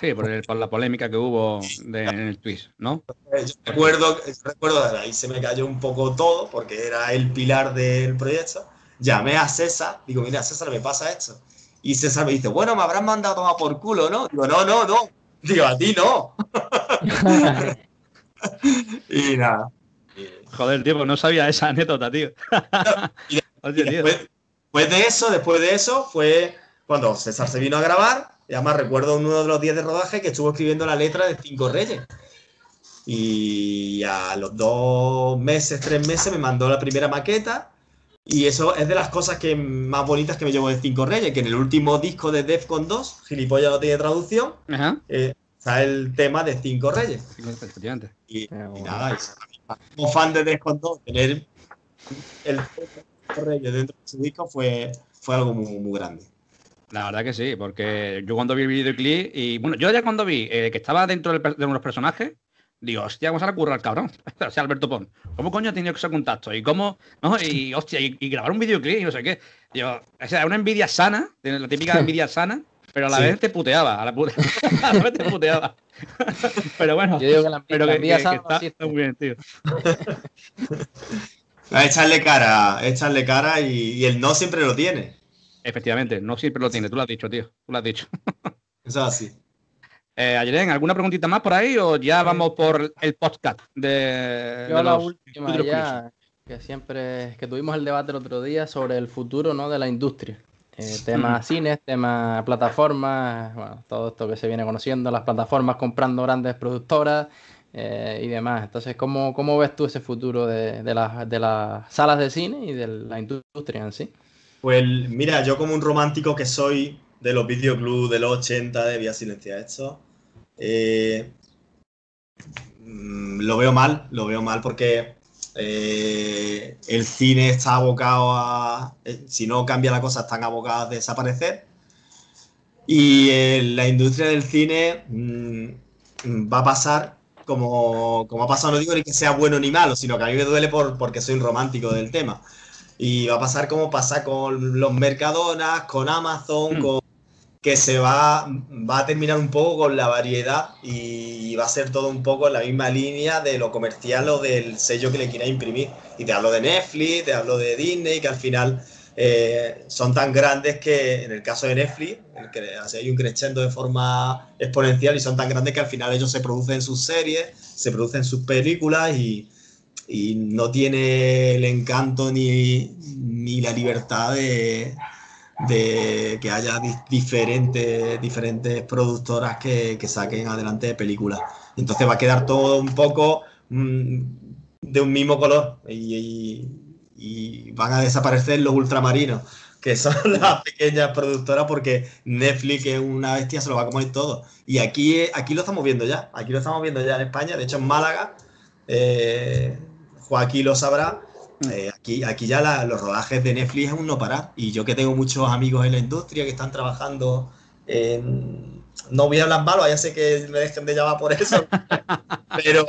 Sí, por, el- por la polémica que hubo de- en el twist, ¿no?
Eh, Yo recuerdo, recuerdo, ahí se me cayó un poco todo porque era el pilar del proyecto. Llamé a César, digo, mira, César, me pasa esto. Y César me dice, bueno, me habrán mandado a tomar por culo, ¿no? Digo, no, no, no. Digo, a ti no. Y nada.
Joder, tío, pues no sabía esa anécdota, tío.
Y después, después de eso, después de eso, fue cuando César se vino a grabar. Y además recuerdo uno de los días de rodaje que estuvo escribiendo la letra de Cinco Reyes. Y a los dos meses, tres meses, me mandó la primera maqueta. Y eso es de las cosas que más bonitas que me llevo de Cinco Reyes, que en el último disco de Defcon 2, Gilipollas no tiene traducción,
Ajá.
eh, está el tema de Cinco Reyes.
Efectivamente.
Y, nada, como fan de Defcon 2, tener el Reyes dentro de su disco fue, fue algo muy, muy grande.
La verdad que sí, porque yo cuando vi el videoclip y bueno, yo ya cuando vi eh, que estaba dentro del de unos personajes, Digo, hostia, vamos a la curra al cabrón. o sea, Alberto Pon. ¿Cómo coño ha tenido ese contacto? ¿Y cómo? ¿No? Y hostia, y, grabar un videoclip y no sé qué. Digo, o sea, una envidia sana, la típica envidia sana, pero a la vez te puteaba. A la, a la vez te puteaba. pero bueno,
Yo digo que la,
pero
la envidia
que-
sana
que está muy bien, tío.
A echarle cara, echarle cara y, y el no siempre lo tiene.
Efectivamente, no siempre lo tiene. Tú lo has dicho, tío. Tú lo has dicho.
Eso es así.
Eh, Ayelen, ¿alguna preguntita más por ahí o ya vamos por el podcast de,
Yo
de
la
los
última ya, que siempre, que tuvimos el debate el otro día sobre el futuro ¿no? de la industria. Eh, tema cines, tema plataformas, bueno, todo esto que se viene conociendo, las plataformas comprando grandes productoras eh, y demás. Entonces, ¿cómo, cómo ves tú ese futuro de, de las, de las salas de cine y de la industria en sí?
Pues mira, yo como un romántico que soy de los videoclubs de los 80, de Vía Silencia esto, eh, mm, lo veo mal, lo veo mal porque eh, el cine está abocado a, si no cambia la cosa, están abocados a desaparecer. Y la industria del cine mm, va a pasar como, como ha pasado, no digo ni que sea bueno ni malo, sino que a mí me duele por, porque soy un romántico del tema. Y va a pasar como pasa con los Mercadonas, con Amazon,
Mm.
con, que se va, va a terminar un poco con la variedad y va a ser todo un poco en la misma línea de lo comercial o del sello que le quiera imprimir. Y te hablo de Netflix, te hablo de Disney, que al final eh, son tan grandes que en el caso de Netflix, hay un crescendo de forma exponencial y son tan grandes que al final ellos se producen sus series, se producen sus películas y, y no tiene el encanto ni, ni la libertad de, de que haya di- diferentes, diferentes productoras que, que saquen adelante películas. Entonces va a quedar todo un poco mm, de un mismo color y- y van a desaparecer los ultramarinos, que son las pequeñas productoras, porque Netflix, que es una bestia, se lo va a comer todo. Y aquí, aquí lo estamos viendo ya, aquí lo estamos viendo ya en España, de hecho en Málaga, eh, Joaquín lo sabrá, eh, aquí, aquí ya la- los rodajes de Netflix es un no parar. Y yo que tengo muchos amigos en la industria que están trabajando en... No voy a hablar malo, ya sé que me dejen de llamar por eso, pero,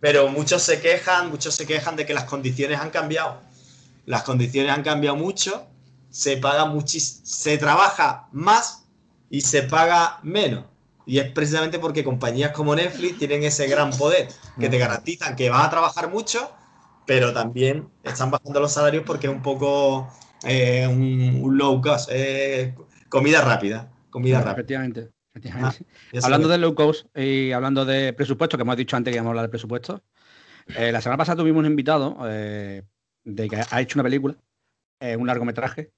pero muchos se quejan, muchos se quejan de que las condiciones han cambiado. Las condiciones han cambiado mucho, se paga muchis, se trabaja más y se paga menos. Y es precisamente porque compañías como Netflix tienen ese gran poder que te garantizan que vas a trabajar mucho, pero también están bajando los salarios porque es un poco eh, un, un low cost, eh, comida rápida, comida rápida.
Efectivamente.
eso
Hablando de low cost y hablando de presupuesto, que hemos dicho antes que íbamos a hablar de presupuesto, eh, la semana pasada tuvimos un invitado eh, de que ha hecho una película, eh, un largometraje,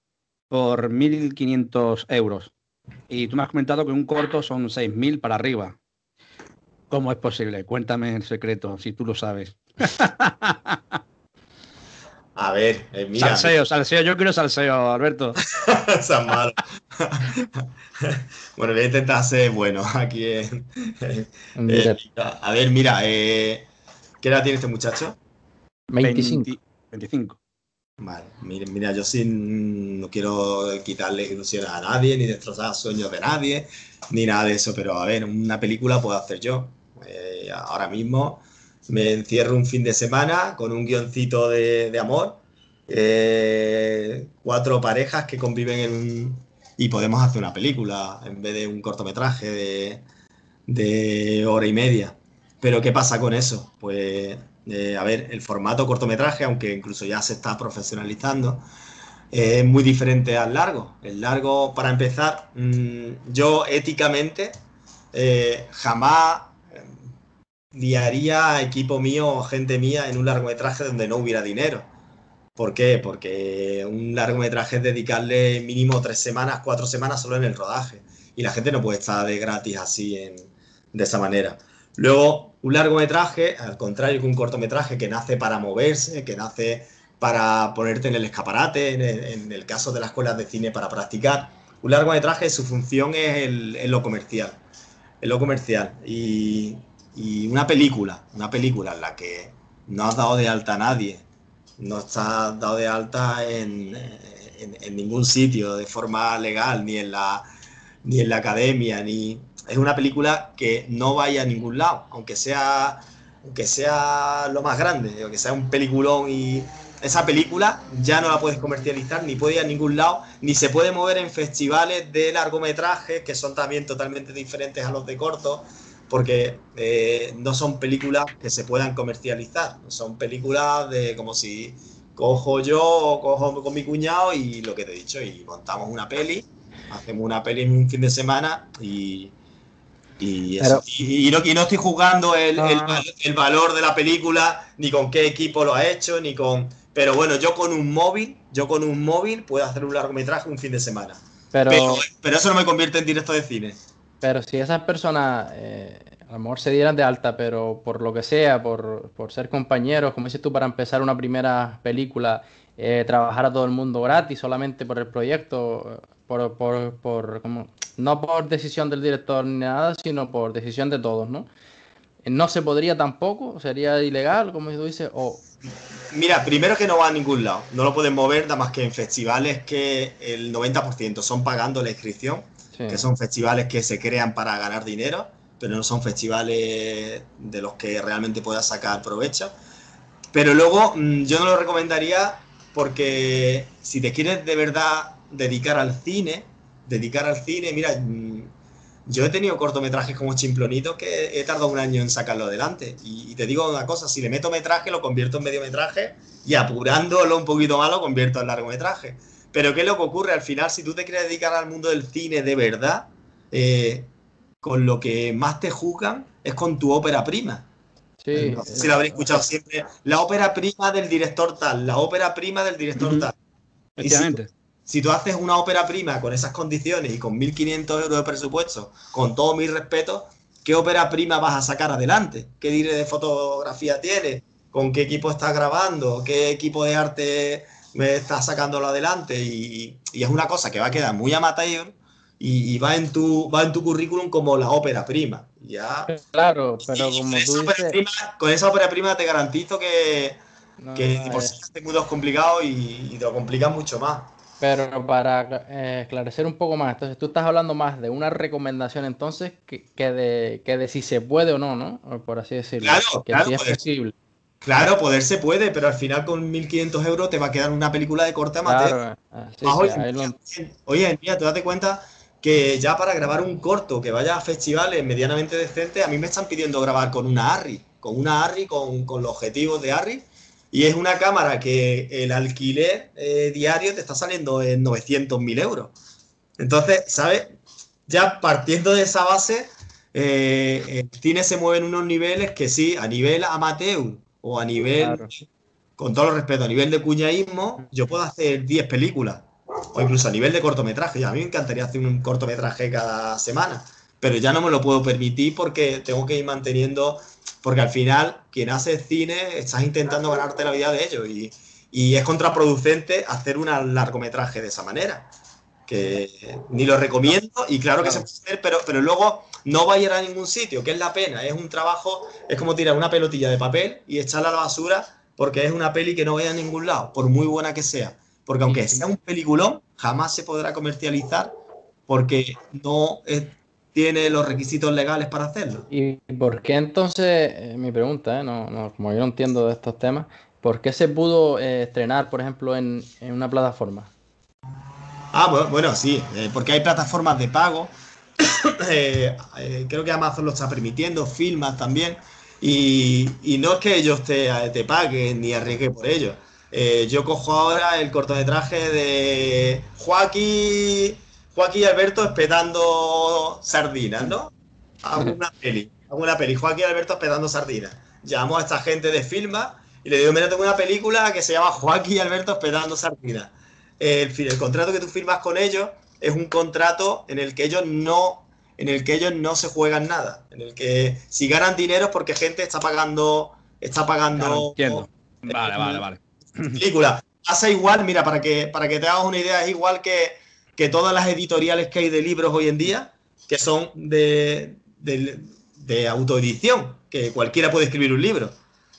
por 1.500 euros. Y tú me has comentado que un corto son 6.000 para arriba. ¿Cómo es posible? Cuéntame el secreto, si tú lo sabes.
A ver, eh, mira,
salseo, salseo, yo quiero salseo, Alberto.
San malo. bueno, voy a intentar ser bueno aquí. en- en-
En
eh,
directo.
a ver, mira, eh, ¿qué edad tiene este muchacho?
25.
20 25.
Vale, mira, yo sí no quiero quitarle ilusiones a nadie, ni destrozar sueños de nadie, ni nada de eso, pero a ver, una película puedo hacer yo. Eh, ahora mismo me encierro un fin de semana con un guioncito de, de amor, eh, cuatro parejas que conviven en un- y podemos hacer una película en vez de un cortometraje de, de hora y media. Pero ¿qué pasa con eso? Pues, a ver, el formato cortometraje, aunque incluso ya se está profesionalizando, eh, es muy diferente al largo. El largo, para empezar, mm, yo éticamente eh, jamás eh, guiaría a equipo mío o gente mía en un largometraje donde no hubiera dinero. ¿Por qué? Porque un largometraje es dedicarle mínimo tres semanas, cuatro semanas solo en el rodaje. Y la gente no puede estar de gratis así en- de esa manera. Luego, un largometraje, al contrario que un cortometraje que nace para moverse, que nace para ponerte en el escaparate, en el, caso de las escuelas de cine para practicar, un largometraje su función es en lo comercial. En lo comercial. Y, y una película, una película en la que no has dado de alta a nadie, no estás dado de alta en, en- en ningún sitio de forma legal, ni en la, ni en la academia, ni... Es una película que no vaya a ningún lado, aunque sea aunque sea lo más grande, o que sea un peliculón y esa película ya no la puedes comercializar, ni puede ir a ningún lado, ni se puede mover en festivales de largometrajes que son también totalmente diferentes a los de corto, porque eh, no son películas que se puedan comercializar, son películas de como si cojo yo o cojo con mi cuñado y lo que te he dicho, y montamos una peli, hacemos una peli en un fin de semana y, y, eso. y, no, no, estoy jugando el, el, el, valor de la película, ni con qué equipo lo ha hecho, ni con... Pero bueno, yo con un móvil, yo con un móvil puedo hacer un largometraje un fin de semana. Pero, pero, eso no me convierte en directo de cine.
Pero si esas personas eh, a lo mejor se dieran de alta, pero por lo que sea, por, por ser compañeros, como dices tú, para empezar una primera película, eh, trabajar a todo el mundo gratis solamente por el proyecto, por, por, por como, no por decisión del director ni nada, sino por decisión de todos, ¿no? No se podría tampoco, sería ilegal, como tú dices, o...
Mira, primero que no va a ningún lado, no lo pueden mover nada más que en festivales que el 90% son pagando la inscripción, que son festivales que se crean para ganar dinero, pero no son festivales de los que realmente puedas sacar provecho. Pero luego mm, yo no lo recomendaría porque si te quieres de verdad dedicar al cine, dedicar al cine, mira, mm, yo he tenido cortometrajes como Chimplonito que he tardado un año en sacarlo adelante. Y, te digo una cosa, si le meto metraje, lo convierto en mediometraje y apurándolo un poquito más lo convierto en largometraje. Pero ¿qué es lo que ocurre? Al final, si tú te quieres dedicar al mundo del cine de verdad, eh, con lo que más te juzgan es con tu ópera prima. Sí, si lo habréis escuchado siempre. La ópera prima del director tal, la ópera prima del director tal. Efectivamente si tú haces una ópera prima con esas condiciones y con 1.500 euros de presupuesto, con todo mi respeto, ¿qué ópera prima vas a sacar adelante? ¿Qué dire de fotografía tienes? ¿Con qué equipo estás grabando? ¿Qué equipo de arte me estás sacándolo adelante? Y, es una cosa que va a quedar muy amateur y, va, en tu, va en tu currículum como la ópera prima. Ya.
Claro, pero como tú
dices... con esa ópera prima te garantizo que, que por sí es muy complicado y, y te lo complica mucho más.
Pero para eh, esclarecer un poco más, entonces tú estás hablando más de una recomendación entonces que, de, que de si se puede o no, ¿no? Por así decirlo.
Claro, claro, es posible. Claro, poder se puede, pero al final con 1.500 euros te va a quedar una película de corte amateur. Claro, oye, mira, tú date cuenta que ya para grabar un corto que vaya a festivales medianamente decentes, a mí me están pidiendo grabar con una ARRI, con una ARRI, con, con los objetivos de ARRI, y es una cámara que el alquiler eh, diario te está saliendo en 900.000 euros. Entonces, ¿sabes? Ya partiendo de esa base, eh, el cine se mueve en unos niveles que sí, a nivel amateur o a nivel, con todo el respeto, a nivel de cuñaísmo, yo puedo hacer 10 películas. O incluso a nivel de cortometraje. a mí me encantaría hacer un cortometraje cada semana. Pero ya no me lo puedo permitir porque tengo que ir manteniendo porque al final quien hace cine estás intentando ganarte la vida de ello y, y es contraproducente hacer un largometraje de esa manera. Que ni lo recomiendo y claro que se puede hacer, pero, pero luego no va a ir a ningún sitio, que es la pena. Es un trabajo, es como tirar una pelotilla de papel y echarla a la basura porque es una peli que no vaya a ningún lado, por muy buena que sea. Porque aunque sea un peliculón, jamás se podrá comercializar porque no es tiene los requisitos legales para hacerlo.
¿Y por qué entonces, eh, mi pregunta, eh, no, no, como yo no entiendo de estos temas, ¿por qué se pudo eh, estrenar, por ejemplo, en, una plataforma?
Ah, bueno, sí, porque hay plataformas de pago. creo que Amazon lo está permitiendo, Filmas también. Y, no es que ellos te, te paguen ni arriesguen por ello. yo cojo ahora el cortometraje de Joaquín Joaquín y Alberto espetando sardinas, ¿no? Hago una peli, hago una peli, Joaquín y Alberto espetando sardinas. Llamo a esta gente de Filma y le digo, mira, tengo una película que se llama Joaquín y Alberto espetando sardinas. El, el contrato que tú firmas con ellos es un contrato en el que ellos no en el que ellos no se juegan nada, en el que si ganan dinero es porque gente está pagando está pagando
entiendo. Vale, vale, vale.
Película. Pasa igual, mira, para que para que te hagas una idea, es igual que que todas las editoriales que hay de libros hoy en día, que son de, de, autoedición, que cualquiera puede escribir un libro.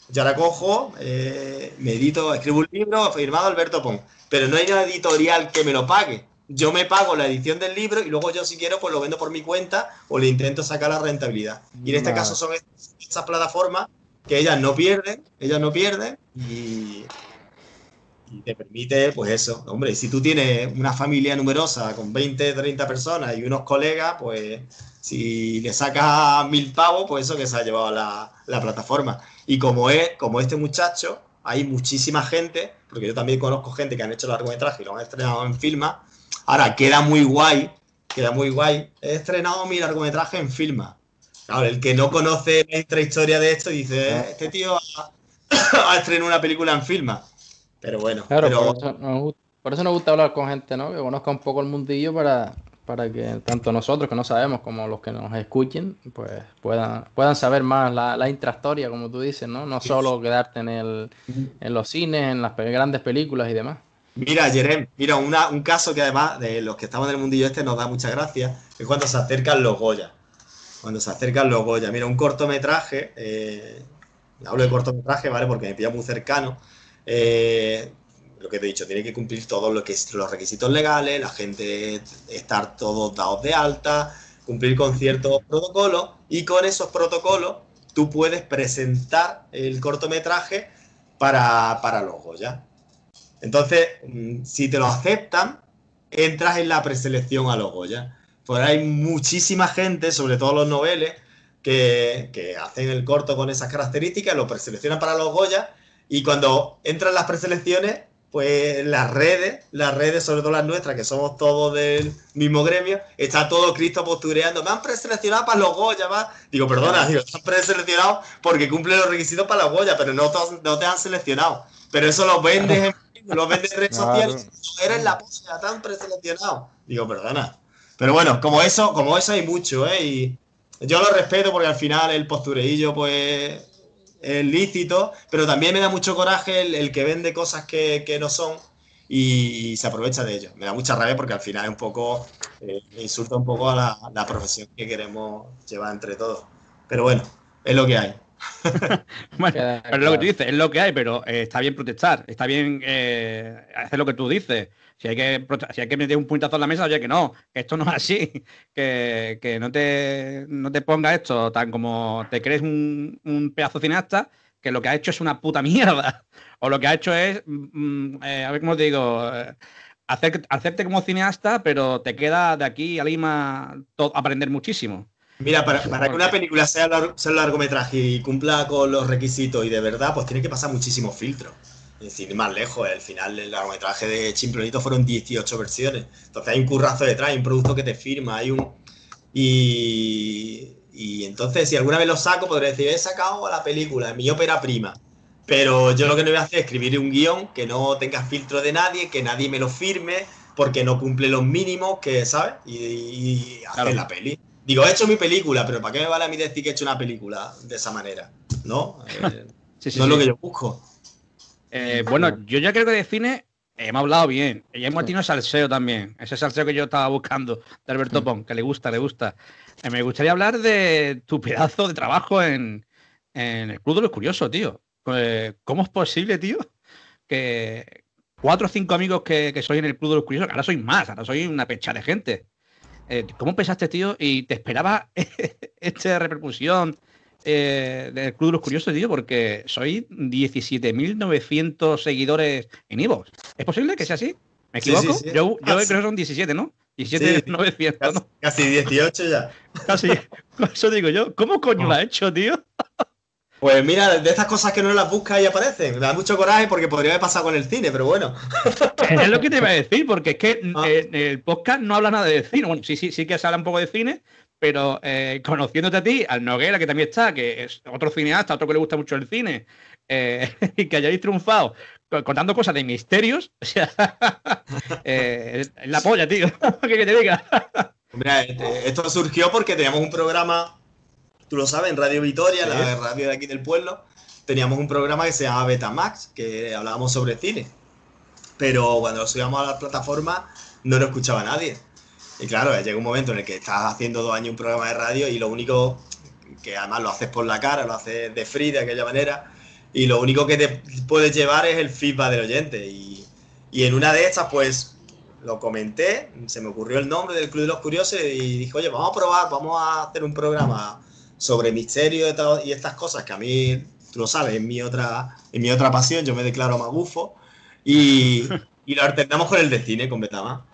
Yo ahora cojo, eh, me edito, escribo un libro firmado Alberto Pong, pero no hay una editorial que me lo pague. Yo me pago la edición del libro y luego yo si quiero pues lo vendo por mi cuenta o le intento sacar la rentabilidad. Y en este caso son estas plataformas que ellas no pierden, ellas no pierden y, y te permite, pues eso, hombre, si tú tienes una familia numerosa con 20, 30 personas y unos colegas, pues si le sacas mil pavos, pues eso que se ha llevado la, la plataforma. Y como es, como este muchacho, hay muchísima gente, porque yo también conozco gente que han hecho largometraje y lo han estrenado en Filma. Ahora, queda muy guay, queda muy guay. He estrenado mi largometraje en Filma. Claro, el que no conoce nuestra historia de esto dice, "Eh, este tío ha, ha estrenado una película en Filma. Pero bueno,
Claro,
pero-
por, eso nos, gu- por eso nos gusta hablar con gente, ¿no? Que conozca un poco el mundillo para, para que tanto nosotros que no sabemos como los que nos escuchen, pues puedan, puedan saber más la, la intrahistoria, como tú dices, ¿no? No solo quedarte en, el, en los cines, en las grandes películas y demás.
Mira, Jerem, mira, una- un caso que además de los que estamos en el mundillo este nos da mucha gracia, es cuando se acercan los Goya. Cuando se acercan los Goya. Mira, un cortometraje, eh, hablo de cortometraje, ¿vale? Porque me pilla muy cercano. Eh, lo que te he dicho, tiene que cumplir todos lo los requisitos legales, la gente estar todos dados de alta, cumplir con ciertos protocolos y con esos protocolos tú puedes presentar el cortometraje para, para los Goya. Entonces, mm, si te lo aceptan, entras en la preselección a los Goya. Pues hay muchísima gente, sobre todo los noveles, que, que hacen el corto con esas características, lo preseleccionan para los Goya, y cuando entran las preselecciones, pues las redes, las redes, sobre todo las nuestras, que somos todos del mismo gremio, está todo Cristo postureando, me han preseleccionado para los Goya, va. Digo, perdona, digo, te han preseleccionado porque cumplen los requisitos para los Goya, pero no te, no te han seleccionado. Pero eso lo vendes en, lo vendes en redes
Claro.
sociales, eres la polla, te han preseleccionado. Digo, perdona. Pero bueno, como eso, como eso hay mucho, ¿eh? Y yo lo respeto porque al final el postureillo, pues, es lícito, pero también me da mucho coraje el, el que vende cosas que, que no son y, se aprovecha de ello. Me da mucha rabia porque al final es un poco, eh, insulta un poco a la, la profesión que queremos llevar entre todos. Pero bueno, es lo que hay.
Bueno, pero es lo que tú dices, es lo que hay, pero eh, está bien protestar, está bien eh, hacer lo que tú dices. Si hay, que, si hay que meter un puñetazo en la mesa, oye, que no, que esto no es así, que, que no, te, no te ponga esto tan como te crees un, un pedazo cineasta, que lo que ha hecho es una puta mierda. O lo que ha hecho es, mm, eh, a ver cómo te digo, eh, hacer, hacerte como cineasta, pero te queda de aquí a Lima aprender muchísimo.
Mira, para, para que una película sea, lar- sea un largometraje y cumpla con los requisitos y de verdad, pues tiene que pasar muchísimos filtros. Es decir, más lejos, al final el largometraje de Chimplonito fueron 18 versiones. Entonces hay un currazo detrás, hay un producto que te firma, hay un... Y, y entonces, si alguna vez lo saco, podré decir, he sacado la película, mi ópera prima. Pero yo lo que no voy a hacer es escribir un guion que no tenga filtro de nadie, que nadie me lo firme, porque no cumple los mínimos, que, ¿sabes? Y, y hacer
Claro.
la peli. Digo, he hecho mi película, pero ¿para qué me vale a mí decir que he hecho una película de esa manera? ¿No? Eh,
Sí, sí,
no es lo que yo busco.
Eh, bueno, yo ya creo que de cine hemos hablado bien. Y hemos tenido salseo también. Ese salseo que yo estaba buscando de Alberto Pon, que le gusta, le gusta. Eh, me gustaría hablar de tu pedazo de trabajo en, en el Club de los Curiosos, tío. Eh, ¿Cómo es posible, tío? Que cuatro o cinco amigos que, que soy en el Club de los Curiosos, que ahora soy más, ahora soy una pecha de gente. Eh, ¿Cómo pensaste, tío? ¿Y te esperaba esta repercusión eh, del Club de los Curiosos, tío? Porque soy 17.900 seguidores en Ivo. ¿Es posible que sea así? ¿Me equivoco?
sí, sí.
Yo, yo
Ah,
creo que son 17, ¿no? 17.900,
Casi,
¿no?
casi 18 ya.
Casi. Eso digo yo. ¿Cómo coño lo
Ah.
ha hecho, tío?
Pues mira, de estas cosas que no las buscas y aparecen. Me da mucho coraje porque podría haber pasado con el cine, pero bueno.
Es lo que te iba a decir, porque es que
Ah.
eh, el podcast no habla nada de cine. Bueno, sí, sí, sí que se habla un poco de cine, pero eh, conociéndote a ti, al Noguera, que también está, que es otro cineasta, otro que le gusta mucho el cine, eh, y que hayáis triunfado co- contando cosas de misterios, o sea, eh, es la polla, tío. ¿Qué que te diga?
Este- esto surgió porque teníamos un programa, tú lo sabes, en Radio Vitoria,
Sí.
la radio de aquí del pueblo. Teníamos un programa que se llama Betamax, que hablábamos sobre cine. Pero cuando lo subíamos a la plataforma, no lo escuchaba nadie. Y claro, llega un momento en el que estás haciendo dos años un programa de radio y lo único que además lo haces por la cara, lo haces de free de aquella manera, y lo único que te puedes llevar es el feedback del oyente. Y, y en una de estas, pues lo comenté, se me ocurrió el nombre del Club de los Curiosos y dije, oye, vamos a probar, vamos a hacer un programa sobre misterio y estas cosas que a mí tú lo sabes, es mi otra, mi otra pasión, yo me declaro magufo. Y, y lo alternamos con el de cine, con Betama.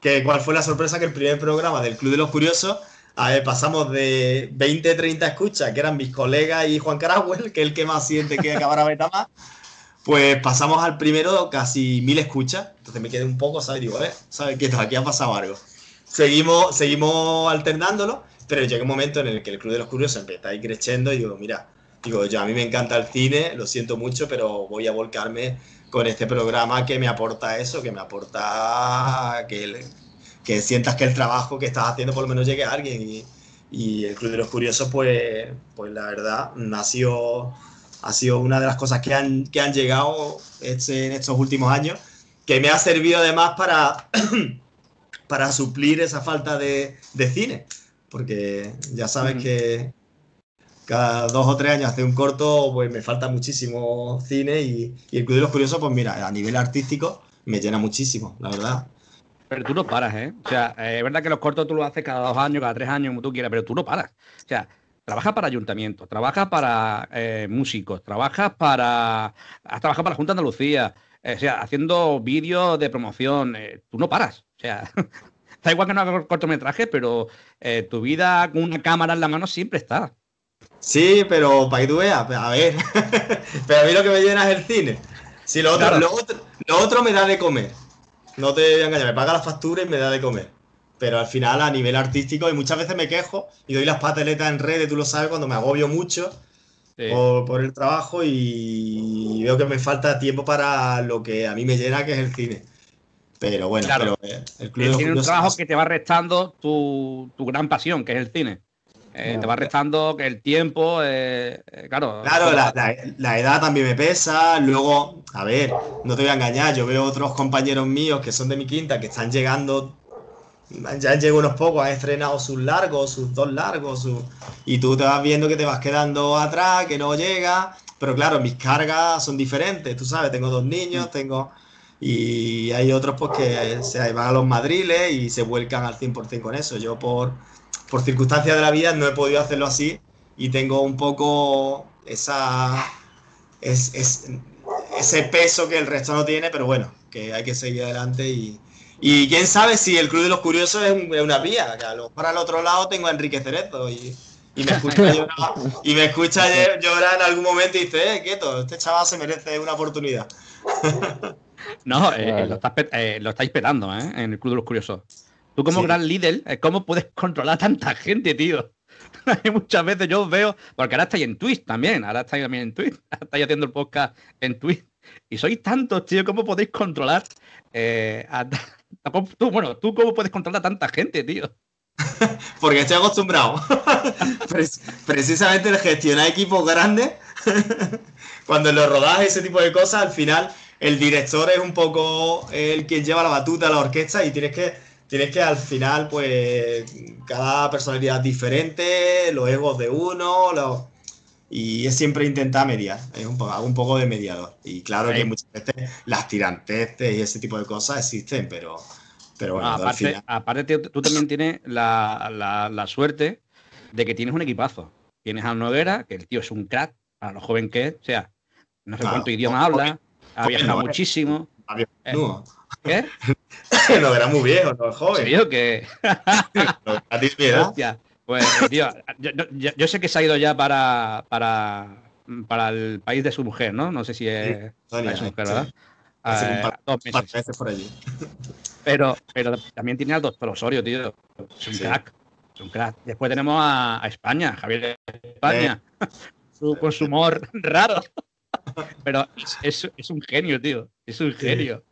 Que cuál fue la sorpresa que el primer programa del Club de los Curiosos a ver, pasamos de 20, 30 escuchas, que eran mis colegas y Juan Carahuel, que es el que más siente que acabará Betama, pues pasamos al primero casi mil escuchas. Entonces me quedé un poco, ¿sabes? Digo, eh, ¿sabes qué? Aquí ha pasado algo. Seguimos, seguimos alternándolo, pero llega un momento en el que el Club de los Curiosos empieza a ir creciendo y digo, mira, digo, yo a mí me encanta el cine, lo siento mucho, pero voy a volcarme con este programa que me aporta eso, que me aporta que, que sientas que el trabajo que estás haciendo por lo menos llegue a alguien. Y, y el Club de los Curiosos, pues, pues la verdad, ha sido, ha sido una de las cosas que han, que han llegado este, en estos últimos años, que me ha servido además para, para suplir esa falta de, de cine. Porque ya sabes que, cada dos o tres años hace un corto, pues me falta muchísimo cine y, y, el Club de los Curiosos, pues mira, a nivel artístico me llena muchísimo, la verdad.
Pero tú no paras, ¿eh? O sea, eh, es verdad que los cortos tú los haces cada dos años, cada tres años, como tú quieras, pero tú no paras. O sea, trabajas para ayuntamientos, trabajas para eh, músicos, trabajas para. Has trabajado para la Junta de Andalucía, eh, o sea, haciendo vídeos de promoción. tú no paras. O sea, da igual que no hagas cortometrajes, pero tu vida con una cámara en la mano siempre está.
Sí, pero para que tú veas, a ver, pero a mí lo que me llena es el cine. Si lo otro,
Claro.
lo otro, lo otro me da de comer. No te voy a engañar, me paga la factura y me da de comer. Pero al final, a nivel artístico, y muchas veces me quejo y doy las pataletas en redes, tú lo sabes, cuando me agobio mucho
Sí.
por, por el trabajo y veo que me falta tiempo para lo que a mí me llena, que es el cine. Pero bueno,
Claro.
pero eh, el Club de los
Tiene un trabajo que te va restando tu, tu gran pasión, que es el cine. Eh, te va restando que el tiempo, eh, eh, claro.
Claro, la, la- la edad también me pesa. Luego, a ver, no te voy a engañar, yo veo otros compañeros míos que son de mi quinta que están llegando, ya llevo unos pocos, han estrenado sus largos, sus dos largos, sus- y tú te vas viendo que te vas quedando atrás, que no llega. Pero claro, mis cargas son diferentes, tú sabes, tengo dos niños, tengo... Y hay otros pues que se van a los madriles y se vuelcan al 100% con eso. Yo por, por circunstancias de la vida no he podido hacerlo así y tengo un poco esa es, es- ese peso que el resto no tiene, pero bueno, que hay que seguir adelante y, y quién sabe si el Club de los Curiosos es, un- es una vía, que a lo mejor al otro lado tengo a Enrique Cerezo y, y me escucha llorar, y me escucha llorar en algún momento y dice, eh, quieto, este chaval se merece una oportunidad.
No, eh,
Vale.
lo, estás eh, lo estáis petando, ¿eh? En el Club de los Curiosos. Tú como
Sí.
gran líder, eh, ¿cómo puedes controlar tanta gente, tío? Muchas veces yo os veo, porque ahora estáis en Twitch también, ahora estáis también en Twitch, estáis haciendo el podcast en Twitch. Y sois tantos, tío, ¿cómo podéis controlar? eh, a- a- tú, bueno, ¿tú cómo puedes controlar a tanta gente, tío?
Porque estoy acostumbrado. Precisamente el gestionar equipos grandes, cuando los rodajes ese tipo de cosas, al final el director es un poco el que lleva la batuta a la orquesta y tienes que, tienes que al final, pues, cada personalidad diferente, los egos de uno, los- y es siempre intentar mediar, es un poco, hago un poco de mediador. Y claro
Sí.
que muchas veces las tiranteces y ese tipo de cosas existen, pero, pero bueno,
No,
al
aparte,
final...
aparte tú también tienes la, la- la suerte de que tienes un equipazo. Tienes a Noguera, que el tío es un crack, a lo joven que es, o sea, no sé
Claro,
cuánto idioma habla, ha viajado
no,
muchísimo. Eh. ¿Qué?
no era muy viejo, no joven.
¿Serio que?
No, a ti.
Hostia, pues, tío, yo, yo- yo- yo sé que se ha ido ya para, para, para el país de su mujer, ¿no? No sé si es para su mujer,
sí.
¿verdad?
Hace un
Eh,
par-
dos
par veces por allí.
Pero, pero también tiene al doctor Osorio, tío. Es un
Sí.
crack. Es un crack. Después tenemos a, a España, Javier de España. Su- con su humor raro. Pero es- es un genio, tío. Es un genio.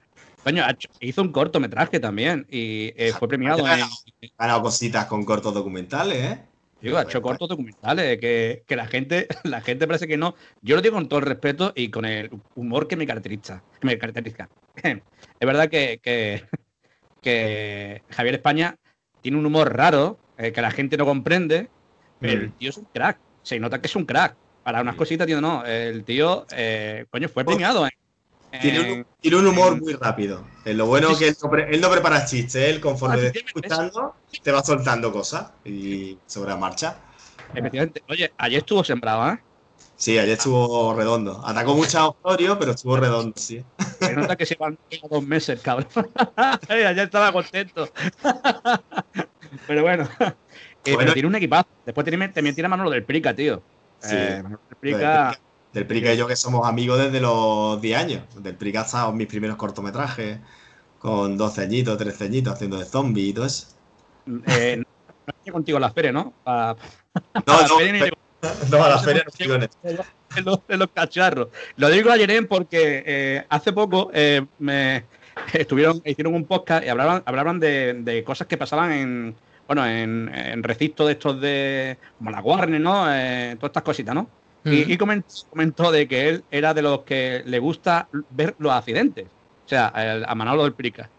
Coño, ha hizo un cortometraje también y eh, fue premiado en.
He ganado cositas con cortos documentales, ¿eh?
Digo, ha hecho cortos documentales que, que la gente, la gente parece que no. Yo lo digo con todo el respeto y con el humor que me caracteriza. que me caracteriza. Es verdad que, que, que Javier España tiene un humor raro eh, que la gente no comprende, pero el
Mm.
tío es un crack. Se nota que es un crack. Para unas cositas, tío, no. El tío, eh, coño, fue premiado en,
Tiene un, tiene un humor muy rápido. Es lo bueno que él no, pre- él no prepara chistes, él conforme
Ah,
te
efectivamente,
escuchando, te va soltando cosas y sobre la marcha.
Efectivamente. Oye, ayer estuvo sembrado, ¿eh?
Sí, ayer estuvo redondo. Atacó mucho a Osorio, pero estuvo redondo, sí.
Se nota que se van dos meses, cabrón. ayer estaba contento. pero bueno. Eh,
Bueno.
Pero tiene un equipazo. Después tiene, también tiene a Manolo del Prica, tío.
Sí.
Eh, Manolo del Prica.
Del Prica y yo que somos amigos desde los 10 años. Del Prica estaban mis primeros cortometrajes con 12 añitos, 13 añitos haciendo de zombie y todo eso.
eh, no estoy contigo en las ferias, ¿no?
No,
pa-
no,
feria ni-
fe- no, a la feria no
en los, cacharros. Lo digo a Jerem porque eh, hace poco eh, me estuvieron, hicieron un podcast y hablaban, hablaban de, de cosas que pasaban en bueno, en, en recintos de estos de como la Warner, ¿no? Eh, todas estas cositas, ¿no? Y, y comentó, comentó de que él era de los que le gusta ver los accidentes. O sea, el- a Manolo del Prica.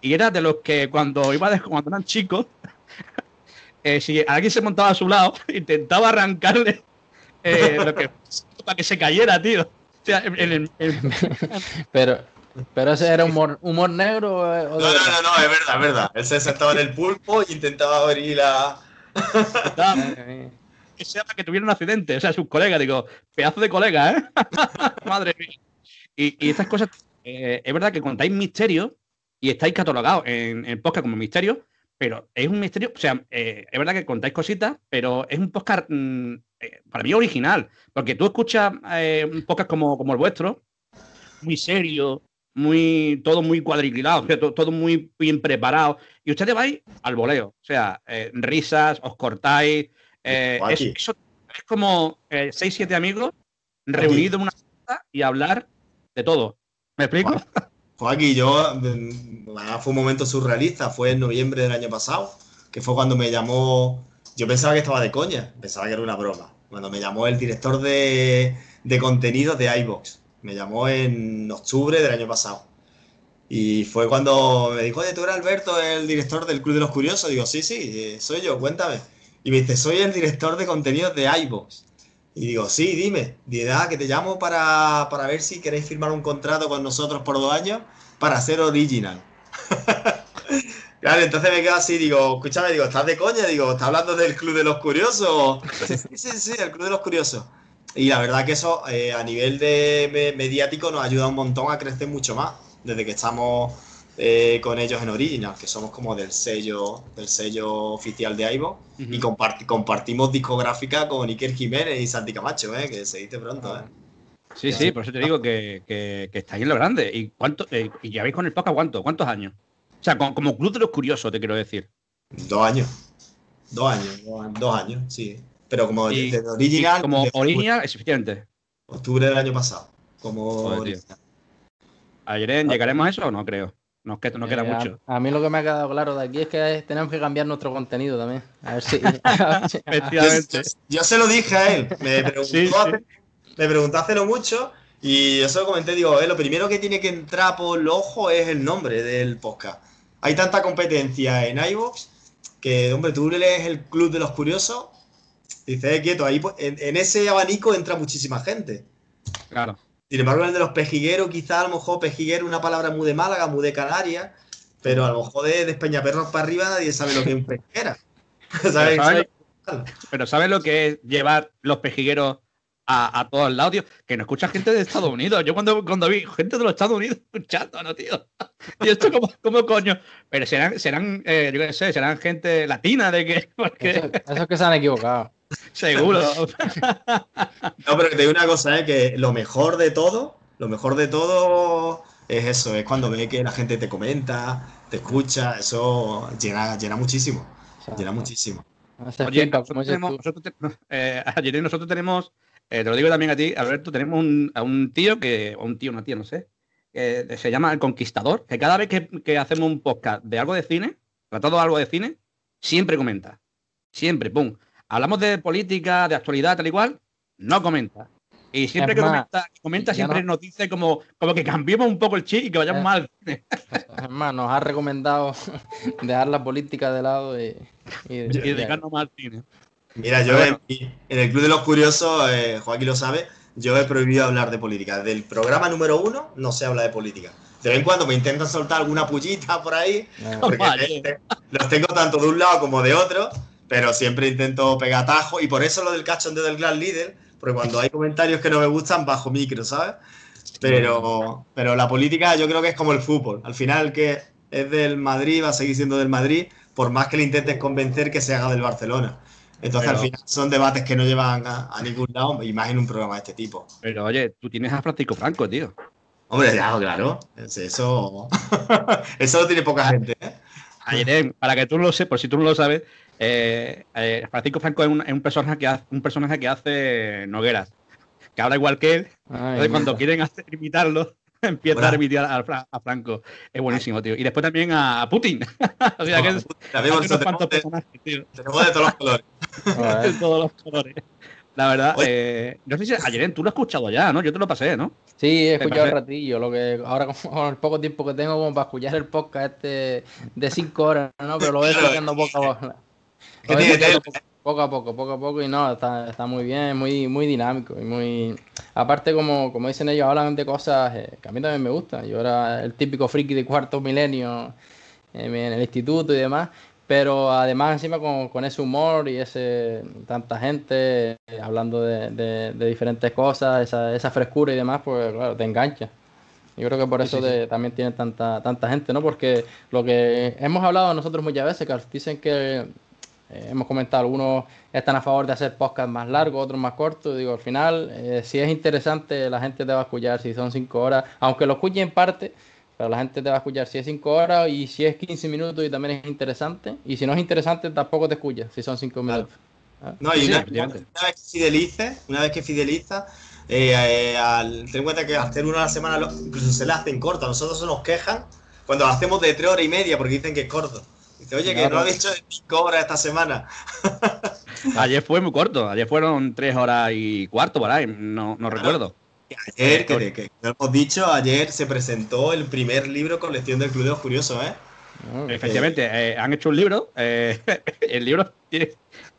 Y era de los que cuando iba de, cuando eran chicos, eh, si alguien se montaba a su lado, intentaba arrancarle eh, lo que para que se cayera, tío. O sea, en, en el- en-
Pero, pero ese era humor, humor negro o de
No, no, no, no, es verdad, es verdad. Él se sentaba en el pulpo y intentaba abrir la.
Que sea para que tuviera un accidente, o sea, sus colegas, digo, pedazo de colega, ¿eh? Madre mía. Y, y estas cosas, eh, es verdad que contáis misterio y estáis catalogados en, en podcast como misterio, pero es un misterio, o sea, eh, es verdad que contáis cositas, pero es un podcast mm, eh, para mí original, porque tú escuchas eh, un podcast como, como el vuestro, muy serio, muy todo muy cuadriculado, o sea, to- todo muy bien preparado, y ustedes vais al voleo, o sea, eh, risas, os cortáis, eh, es, eso es como eh, seis, siete amigos reunidos en una sala y hablar de todo. ¿Me explico?
Joaquín, yo. mm, además fue un momento surrealista. Fue en noviembre del año pasado, que fue cuando me llamó. Yo pensaba que estaba de coña, pensaba que era una broma. Cuando me llamó el director de, de contenidos de iBox. Me llamó en octubre del año pasado. Y fue cuando me dijo, oye, tú eres Alberto, el director del Club de los Curiosos. Digo, sí, sí, eh, soy yo, cuéntame. Y me dice, soy el director de contenidos de iVoox. Y digo, sí, dime. Dice, ah, que te llamo para, para ver si queréis firmar un contrato con nosotros por dos años para ser original. claro, entonces me quedo así, digo, escúchame, digo, ¿estás de coña? Digo, ¿estás hablando del Club de los Curiosos? sí, sí, sí, el Club de los Curiosos. Y la verdad que eso eh, a nivel de me- mediático nos ayuda un montón a crecer mucho más desde que estamos eh, con ellos en Original, que somos como del sello del sello oficial de Ivo y comparti- compartimos discográfica con Iker Jiménez y Santi Camacho, eh, que se dice pronto. Eh.
Sí, sí, por eso te digo que, que, que estáis en lo grande. ¿Y cuánto, eh, y lleváis con el podcast cuánto? ¿Cuántos años? O sea, como, como Club de los Curiosos, te quiero decir.
Dos años. Dos años, dos, años, sí. Pero como
Y-
desde Original,
como
desde
original, es suficiente.
octubre del año pasado. Como
Joder. Ayer llegaremos a eso o no creo. No, que, no queda
eh,
mucho.
A, mí lo que me ha quedado claro de aquí es que tenemos que cambiar nuestro contenido también. A ver si. a ver si-
Yo, se lo dije a él. Me preguntó,
Sí, sí.
hace- me preguntó hace no mucho y yo se lo comenté. Digo, eh, lo primero que tiene que entrar por los ojos es el nombre del podcast. Hay tanta competencia en iVoox que, hombre, tú lees el Club de los Curiosos. Dices, eh, quieto, ahí pues, en, en ese abanico entra muchísima gente.
Claro.
Sin embargo, el de los pejigueros, quizá a lo mejor pejiguero una palabra muy de Málaga, muy de Canarias, pero a lo mejor de, de Espeñaperros para arriba nadie sabe lo que es un pejiguera. ¿Sabes?
¿sabes Pero ¿sabes lo que es llevar los pejigueros a, a todos lados, tío? Que no escucha gente de Estados Unidos. Yo cuando, cuando vi gente de los Estados Unidos escuchando, ¿no, tío? Y esto como, como coño. Pero serán, serán eh, yo qué sé, serán gente latina de que, porque
Eso, eso es que se han equivocado.
seguro.
No, pero te digo una cosa, ¿eh? que lo mejor de todo, lo mejor de todo es eso, es cuando ves que la gente te comenta, te escucha, eso llena, llena muchísimo, llena muchísimo.
Oye, nosotros tenemos, nosotros te- eh, ayer nosotros tenemos, eh, te lo digo también a ti, Alberto, tenemos un, a un tío que, o un tío, una tía, no sé, que se llama El Conquistador, que cada vez que, que hacemos un podcast de algo de cine, tratado algo de cine, siempre comenta. Siempre, pum. Hablamos de política, de actualidad, tal y cual, no comenta. Y siempre
Es
que
más,
comenta, comenta siempre
no-
nos dice como, como que cambiemos un poco el chip y que vayamos
Eh.
más al cine.
Es más, nos ha recomendado dejar la política de lado y, y,
Y
y-
dedicarnos más al cine.
Mira, yo en, el Club de los Curiosos, eh, Joaquín lo sabe, yo he prohibido hablar de política. Del programa número uno no se habla de política. De vez en cuando me intentan soltar alguna pullita por ahí, porque
Vale.
te- te- los tengo tanto de un lado como de otro, pero siempre intento pegar tajo y por eso lo del cachondeo del Gran Líder, porque cuando hay comentarios que no me gustan, bajo micro, ¿sabes? Pero, pero la política yo creo que es como el fútbol. Al final, que es del Madrid va a seguir siendo del Madrid, por más que le intentes convencer que se haga del Barcelona. Entonces,
Pero-
al final son debates que no llevan a, a ningún lado, y más en un programa de este tipo.
Pero oye, tú tienes a Francisco Franco, tío.
Hombre, claro. Es- Eso, eso lo tiene poca gente, ¿eh?
Ayer, para que tú lo sepas, por si tú no lo sabes, eh, eh, Francisco Franco es un, es un personaje que hace, un personaje que hace Nogueras, que habla igual que él.
Ay,
Entonces, cuando quieren hacer imitarlo, empieza a
Bueno.
imitar a, Fra- a Franco. Es buenísimo, tío. Y después también a Putin. o sea que es,
También
hay unos
tenemos,
cuantos
de,
personajes, tío.
tenemos de todos los colores.
Joder.
De todos los colores. La verdad, eh, no sé si ayer tú lo has escuchado ya, ¿no? Yo te lo pasé, ¿no?
Sí, he escuchado un ratillo, lo que ahora con el poco tiempo que tengo como para escuchar el podcast este de 5 horas, ¿no? Pero lo voy escuchando poco a poco. A poco, poco a poco y no, está, está muy bien, muy, muy dinámico y muy... Aparte, como, como dicen ellos, hablan de cosas eh, que a mí también me gustan. Yo era el típico friki de cuarto milenio en, en el instituto y demás, pero además encima con, con ese humor y ese tanta gente eh, hablando de, de- de diferentes cosas, esa, esa frescura y demás, pues claro, te engancha. Yo creo que por eso de- también tiene tanta, tanta gente, ¿no? Porque lo que hemos hablado nosotros muchas veces, que dicen que eh, hemos comentado, algunos están a favor de hacer podcast más largos, otros más cortos. Digo, al final, eh, si es interesante, la gente te va a escuchar si son 5 horas, aunque lo escuche en parte, pero la gente te va a escuchar si es 5 horas y si es 15 minutos y también es interesante. Y si no es interesante, tampoco te escucha si son 5
Claro.
minutos. ¿Ah?
No, y
Sí,
una, una vez que fidelices, una vez que fideliza, eh, al, ten en cuenta que hacer una a la semana incluso se le hacen corto. A nosotros se nos quejan cuando lo hacemos de tres horas y media porque dicen que es corto. Dice, oye, que no lo he dicho cinco horas esta semana.
Ayer fue muy corto. Ayer fueron tres horas y cuarto. No, recuerdo.
Ayer, que, que- que lo hemos dicho, ayer se presentó el primer libro colección del Club de los Curiosos, ¿eh?
Efectivamente, eh, han hecho un libro. eh, el libro tiene,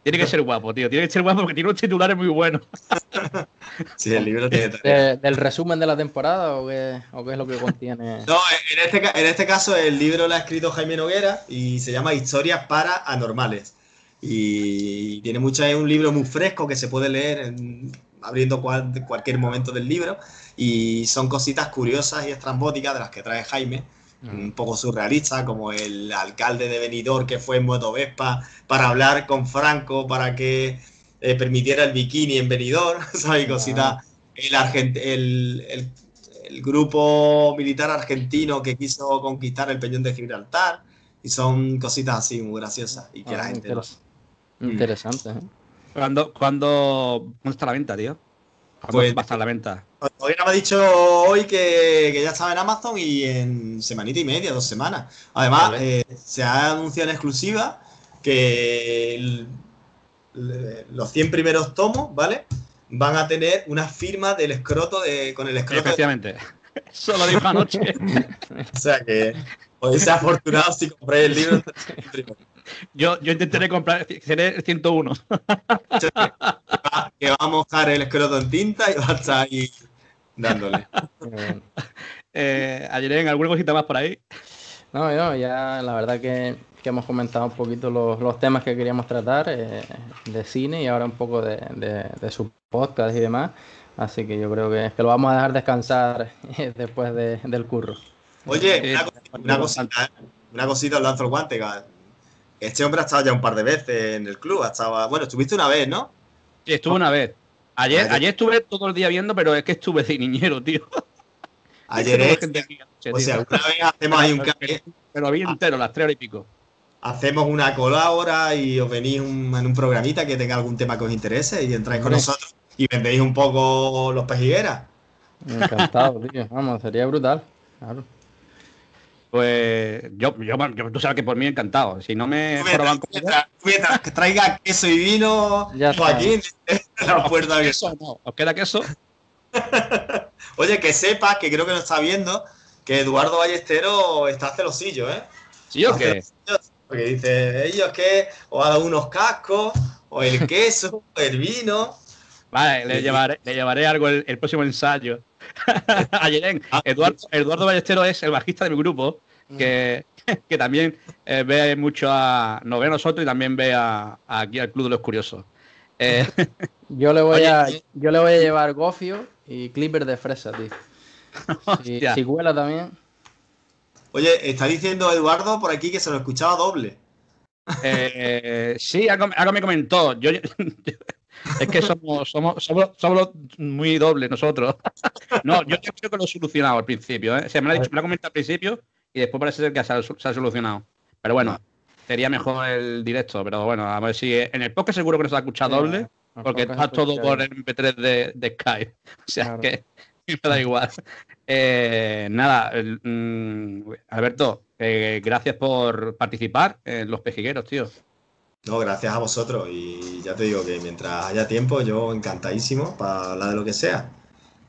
tiene que ser guapo, tío. Tiene que ser guapo porque tiene unos titulares muy buenos.
Sí, el libro tiene
De- ¿Del resumen de la temporada o qué, o qué es lo que contiene?
No, en este, en este caso el libro lo ha escrito Jaime Noguera y se llama Historias para Anormales. Y tiene mucho, es un libro muy fresco que se puede leer en- abriendo cual- cualquier momento del libro. Y son cositas curiosas y estrambóticas de las que trae Jaime, un poco surrealistas, como el alcalde de Benidorm que fue en Moto Vespa para hablar con Franco para que eh, permitiera el bikini en Benidorm, ¿sabes? Y cositas. El, argent- el, el- el grupo militar argentino que quiso conquistar el Peñón de Gibraltar. Y son cositas así muy graciosas y que la
Ah,
gente
interes-
los-
Interesante. ¿eh?
¿Cuándo, cuándo, ¿Cuándo está la venta, tío? ¿Cuándo
Pues-
va a estar la venta?
Todavía me ha dicho hoy que, que ya estaba en Amazon y en semanita y media, dos semanas. Además,
Vale.
eh, se ha anunciado en exclusiva que el- le- los 100 primeros tomos, ¿vale? Van a tener una firma del escroto de, con el escroto. de-
Efectivamente. Eso lo dijo anoche.
o sea que podéis ser afortunados si compráis el libro.
Yo, yo intentaré comprar, seré el 101.
que va a mojar el escroto en tinta y va a estar ahí dándole.
Eh,
Eh, ayer en alguna cosita más por ahí.
No, no, ya la verdad que, que hemos comentado un poquito los, los temas que queríamos tratar eh, de cine y ahora un poco de, de, de su podcast y demás. Así que yo creo que, que lo vamos a dejar descansar eh, después de- del curro.
Oye,
Eh,
una, cosita, una cosita, una cosita, os lanzo el guante. Este hombre ha estado ya un par de veces en el club. Ha estado, bueno, estuviste una vez, ¿no?
Sí, estuve una vez. Ayer,
Ayer.
ayer estuve todo el día viendo, pero es que estuve de niñero, tío.
Ayer es.
gente aquí anoche,
O
tío.
sea, alguna vez hacemos ahí un café,
Pero vi entero, las tres horas y pico.
hacemos una cola ahora y os venís un- en un programita que tenga algún tema que os interese y entráis con nosotros y vendéis un poco los pejigueras.
Encantado, tío. Vamos, sería brutal. Claro.
Pues yo, yo, yo- tú sabes que por mí encantado. Si no me joroban
Mientras, mientras que traiga queso y vino,
Ya.
Joaquín, la puerta abierta.
queso, no. ¿Os queda queso?
Oye, que sepas, que creo que lo está viendo, que Eduardo Ballestero está celosillo, ¿eh?
¿Sí o qué?
Porque dice, ellos que os ha dado unos cascos, o el queso, o el vino.
Vale, le llevaré, le llevaré algo el, el próximo ensayo. Ayer,
Ah.
Eduardo, Eduardo Ballestero es el bajista de mi grupo, que, que también eh, ve mucho a. Nos ve a nosotros y también ve a, a aquí al Club de los Curiosos. Eh,
Yo le voy
Oye,
a
y-
yo le voy a llevar gofio y clipper de fresa, tío. Si, si cuela también.
Oye, está diciendo Eduardo por aquí que se lo escuchaba doble.
Eh, sí, algo, algo me comentó. Yo, es que somos, somos, somos, somos muy dobles nosotros. No, yo creo que lo he solucionado al principio. ¿eh? Se me lo ha dicho, me lo ha comentado al principio y después parece ser que se ha, se ha solucionado. Pero bueno, sería mejor el directo. Pero bueno, a ver si en el podcast seguro que no se ha escuchado doble, porque está todo por el MP3 de, de Skype. O sea
Claro.
que me da igual. Eh, nada, el- mm, Alberto, eh, gracias por participar en los pejigueros, tío.
No, gracias a vosotros. Y ya te digo que mientras haya tiempo, yo encantadísimo para hablar de lo que sea.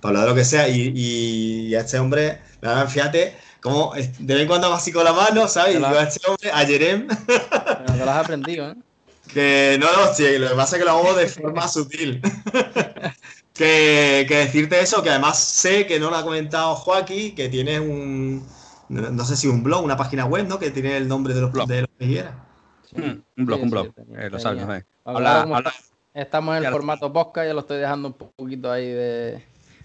Para hablar de lo que sea. Y, y a este hombre, la verdad, fíjate, como de vez en cuando así con la mano, ¿sabes? Y digo a este hombre, a Jerem,
Pero te lo has aprendido, ¿eh?
que no, no, sí, lo que pasa es que lo hago de forma sutil. que, que decirte eso, que además sé que no lo ha comentado Joaquín, que tiene un, no, no sé si un blog, una página web, ¿no? Que tiene el nombre de los,
Blog.
de los que quieras.
Mm, un blog,
Sí,
un
sí,
blog.
tenía-
eh, lo sabes,
Estamos en el formato podcast, ya lo estoy dejando un poquito ahí de,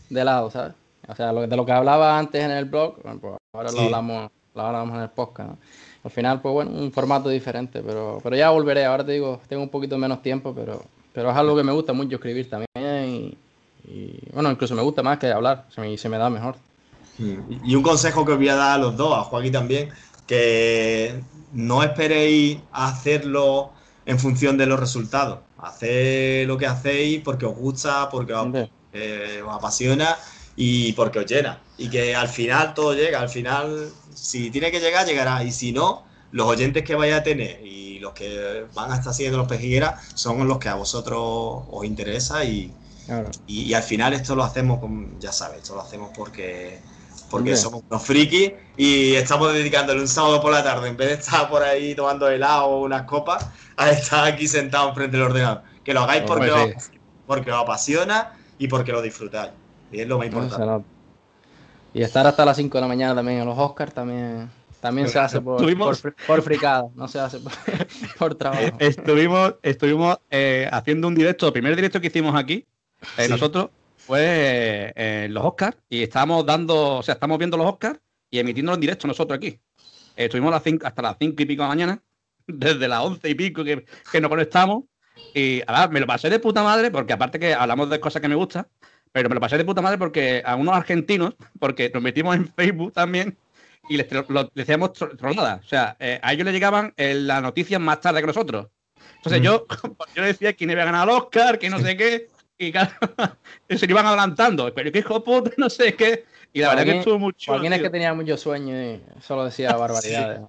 de lado, ¿sabes? O sea, lo, de lo que hablaba antes en el blog, bueno, pues ahora
Sí.
lo, hablamos, lo hablamos en el podcast, ¿no? Al final, pues bueno, un formato diferente, pero, pero ya volveré. Ahora te digo, tengo un poquito menos tiempo, pero, pero es algo que me gusta mucho escribir también. Y, y, bueno, incluso me gusta más que hablar, se me, se me da mejor.
Y y un consejo que os voy a dar a los dos, a Joaquín también, que no esperéis hacerlo en función de los resultados. Haced lo que hacéis porque os gusta, porque os, eh, os apasiona y porque os llena. Y que al final todo llega, al final, si tiene que llegar, llegará. Y si no, los oyentes que vais a tener y los que van a estar siguiendo los pejigueras son los que a vosotros os interesa y,
claro.
y, y al final esto lo hacemos, con, ya sabes, esto lo hacemos porque, porque somos unos frikis y estamos dedicándole un sábado por la tarde, en vez de estar por ahí tomando helado o unas copas, a estar aquí sentados frente al ordenador. Que lo hagáis porque,
Hombre,
os, porque os apasiona y porque lo disfrutáis. Y es lo más importante.
Y estar hasta las 5 de la mañana también en los Oscars también, también se hace por, por, por fricada, no se hace por, por trabajo.
Estuvimos estuvimos eh, haciendo un directo, el primer directo que hicimos aquí, eh,
Sí.
nosotros, fue eh, los Oscars y estábamos dando, o sea, estamos viendo los Oscars y emitiendo en directo nosotros aquí. Eh, estuvimos a las cinco- hasta las cinco y pico de la mañana, desde las once y pico que, que nos conectamos. Y ahora me lo pasé de puta madre, porque aparte que hablamos de cosas que me gustan, pero me lo pasé de puta madre porque a unos argentinos, porque nos metimos en Facebook también y les, lo- les hacíamos tro- tronadas. O sea, eh, a ellos les llegaban eh, las noticias más tarde que nosotros. Entonces
Mm.
yo, yo le decía quién iba a ganar el Oscar, que no sé qué, y claro, se lo iban adelantando. Pero qué hijo de puta, no sé qué. Y la verdad que estuvo muy chulo.
Joaquín es que tenía mucho sueño y solo decía barbaridades.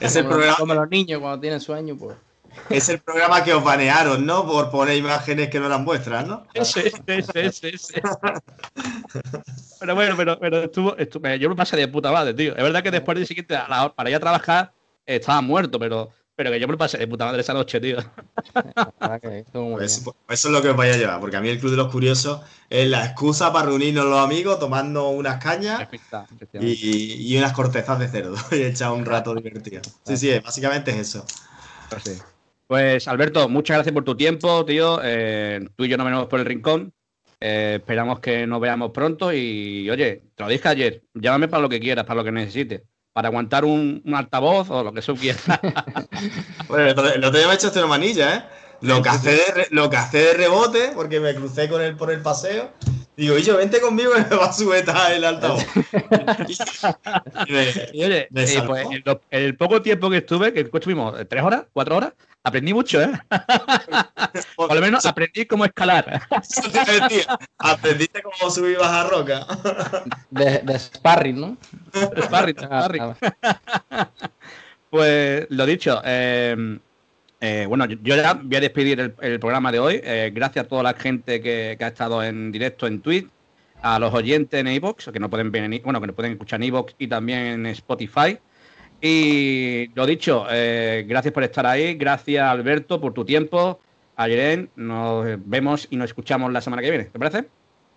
Es el
Como,
programa-
como los niños cuando tienen sueño, pues.
Es el programa que os banearon, ¿no? Por poner imágenes que no eran vuestras, ¿no?
Ese, ese, ese, ese, ese. Pero bueno, pero, pero estuvo, estuvo- yo me pasé de puta madre, tío. Es verdad que después del siguiente, a la para ir a trabajar, estaba muerto, pero, pero que yo me lo pasé de puta madre esa noche, tío.
Pues,
bien.
pues eso es lo que os vais a llevar, porque a mí el Club de los Curiosos es la excusa para reunirnos los amigos, tomando unas cañas y, y unas cortezas de cerdo y echar un rato divertido. Sí, sí, básicamente es eso.
Pues, sí. Pues, Alberto, muchas gracias por tu tiempo, tío. Eh, tú y yo nos vemos por el rincón. Eh, esperamos que nos veamos pronto y, oye, te lo dije ayer, llámame para lo que quieras, para lo que necesites. Para aguantar un, un altavoz o lo que tú quieras.
Bueno, el otro, el día me he hecho este manilla, ¿eh? Lo que, hace de, lo que hace de rebote, porque me crucé con él por el paseo. Digo, y yo, vente conmigo y me va a sujetar el altavoz. Me- Me
eh, pues el poco tiempo que estuve, que estuvimos eh, tres horas, cuatro horas, aprendí mucho, ¿eh? Por lo menos aprendí cómo escalar.
Aprendiste cómo subir y bajar roca.
De, de sparring, ¿no?
Sparring,
Ah,
sparring.
ah,
Pues lo dicho, eh, eh, bueno, yo ya voy a despedir el, el programa de hoy. Eh, gracias a toda la gente que, que ha estado en directo en Twitch, a los oyentes en iVoox, que no pueden ver en, i- bueno, que nos pueden escuchar en iVoox y también en Spotify. Y lo dicho, eh, gracias por estar ahí, gracias Alberto por tu tiempo. Ayer nos vemos y nos escuchamos la semana que viene, ¿te parece?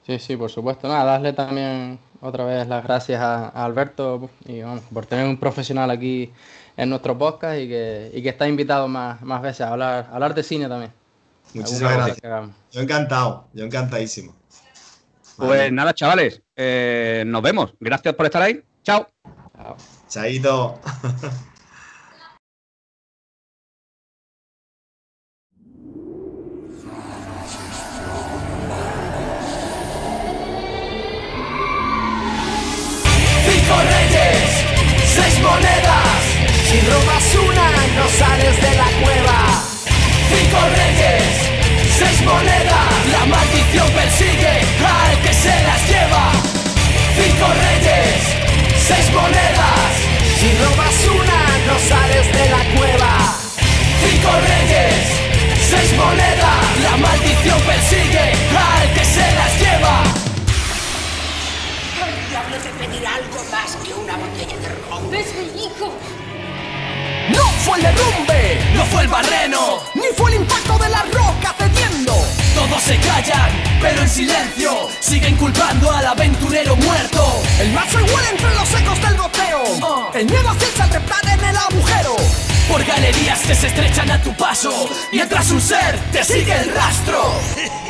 Sí, sí, por supuesto. Nada, darle también otra vez las gracias a, a Alberto y vamos, por tener un profesional aquí en nuestro podcast y que, y que está invitado más, más veces a hablar, a hablar de cine también.
Muchísimas gracias. Yo encantado, yo encantadísimo.
Pues
Vale,
nada, chavales, eh, nos vemos. Gracias por estar ahí. Chao.
Chao.
Chaito.
Cinco reyes, seis monedas. Si robas una, no sales de la cueva. Cinco reyes, seis monedas. La maldición persigue al que se las lleva. Cinco reyes, seis monedas. Si robas una, no sales de la cueva. Cinco reyes, seis monedas. La maldición persigue al que se las lleva.
El diablo te pedirá algo más que una botella de ron.
¡Es mi hijo!
No fue el derrumbe, no fue el barreno, ni fue el impacto de la roca cediendo. Todos se callan, pero en silencio siguen culpando al aventurero muerto. El macho igual entre los ecos del goteo. El miedo acecha al reptar en el agujero. Por galerías que se estrechan a tu paso, mientras un ser te sigue el rastro.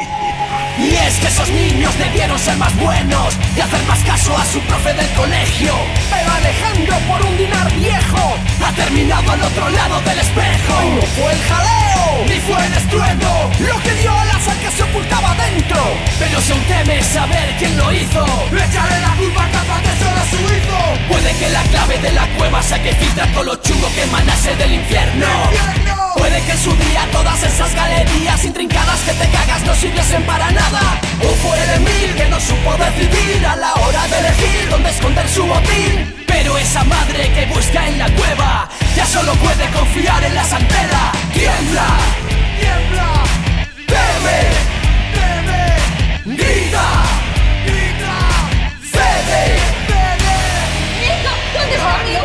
Y es que esos niños debieron ser más buenos y hacer más caso a su profe del colegio. Pero Alejandro, por un dinar viejo, ha terminado al otro lado del espejo. No fue el jaleo, ni fue el estruendo, lo que dio al azar que se ocultaba dentro. Pero si aún temes saber quién lo hizo, echaré la culpa capaz de a su hijo. Puede que la clave de la cueva sea que filtra todo lo chungo que emanase del infierno. Puede que en su día todas esas galerías intrincadas que te cagas no sirviesen para nada. O fue el Emil que no supo decidir a la hora de elegir dónde esconder su botín. Pero esa madre que busca en la cueva ya solo puede confiar en la santera. Tiembla, tiembla, teme, teme, grita, grita, cede, cede.
¿Dónde está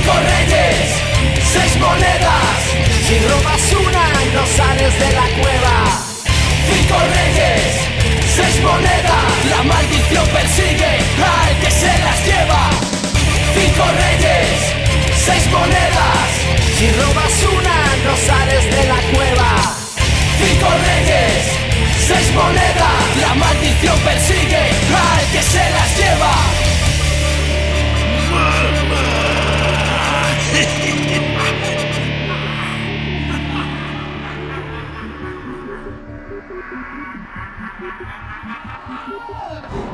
Cinco reyes, seis monedas. Si robas una, no sales de la cueva. Cinco reyes, seis monedas. La maldición persigue al que se las lleva. Cinco reyes, seis monedas. Si robas una, no sales de la cueva. Cinco reyes, seis monedas. La maldición persigue al que se las lleva. Yeah!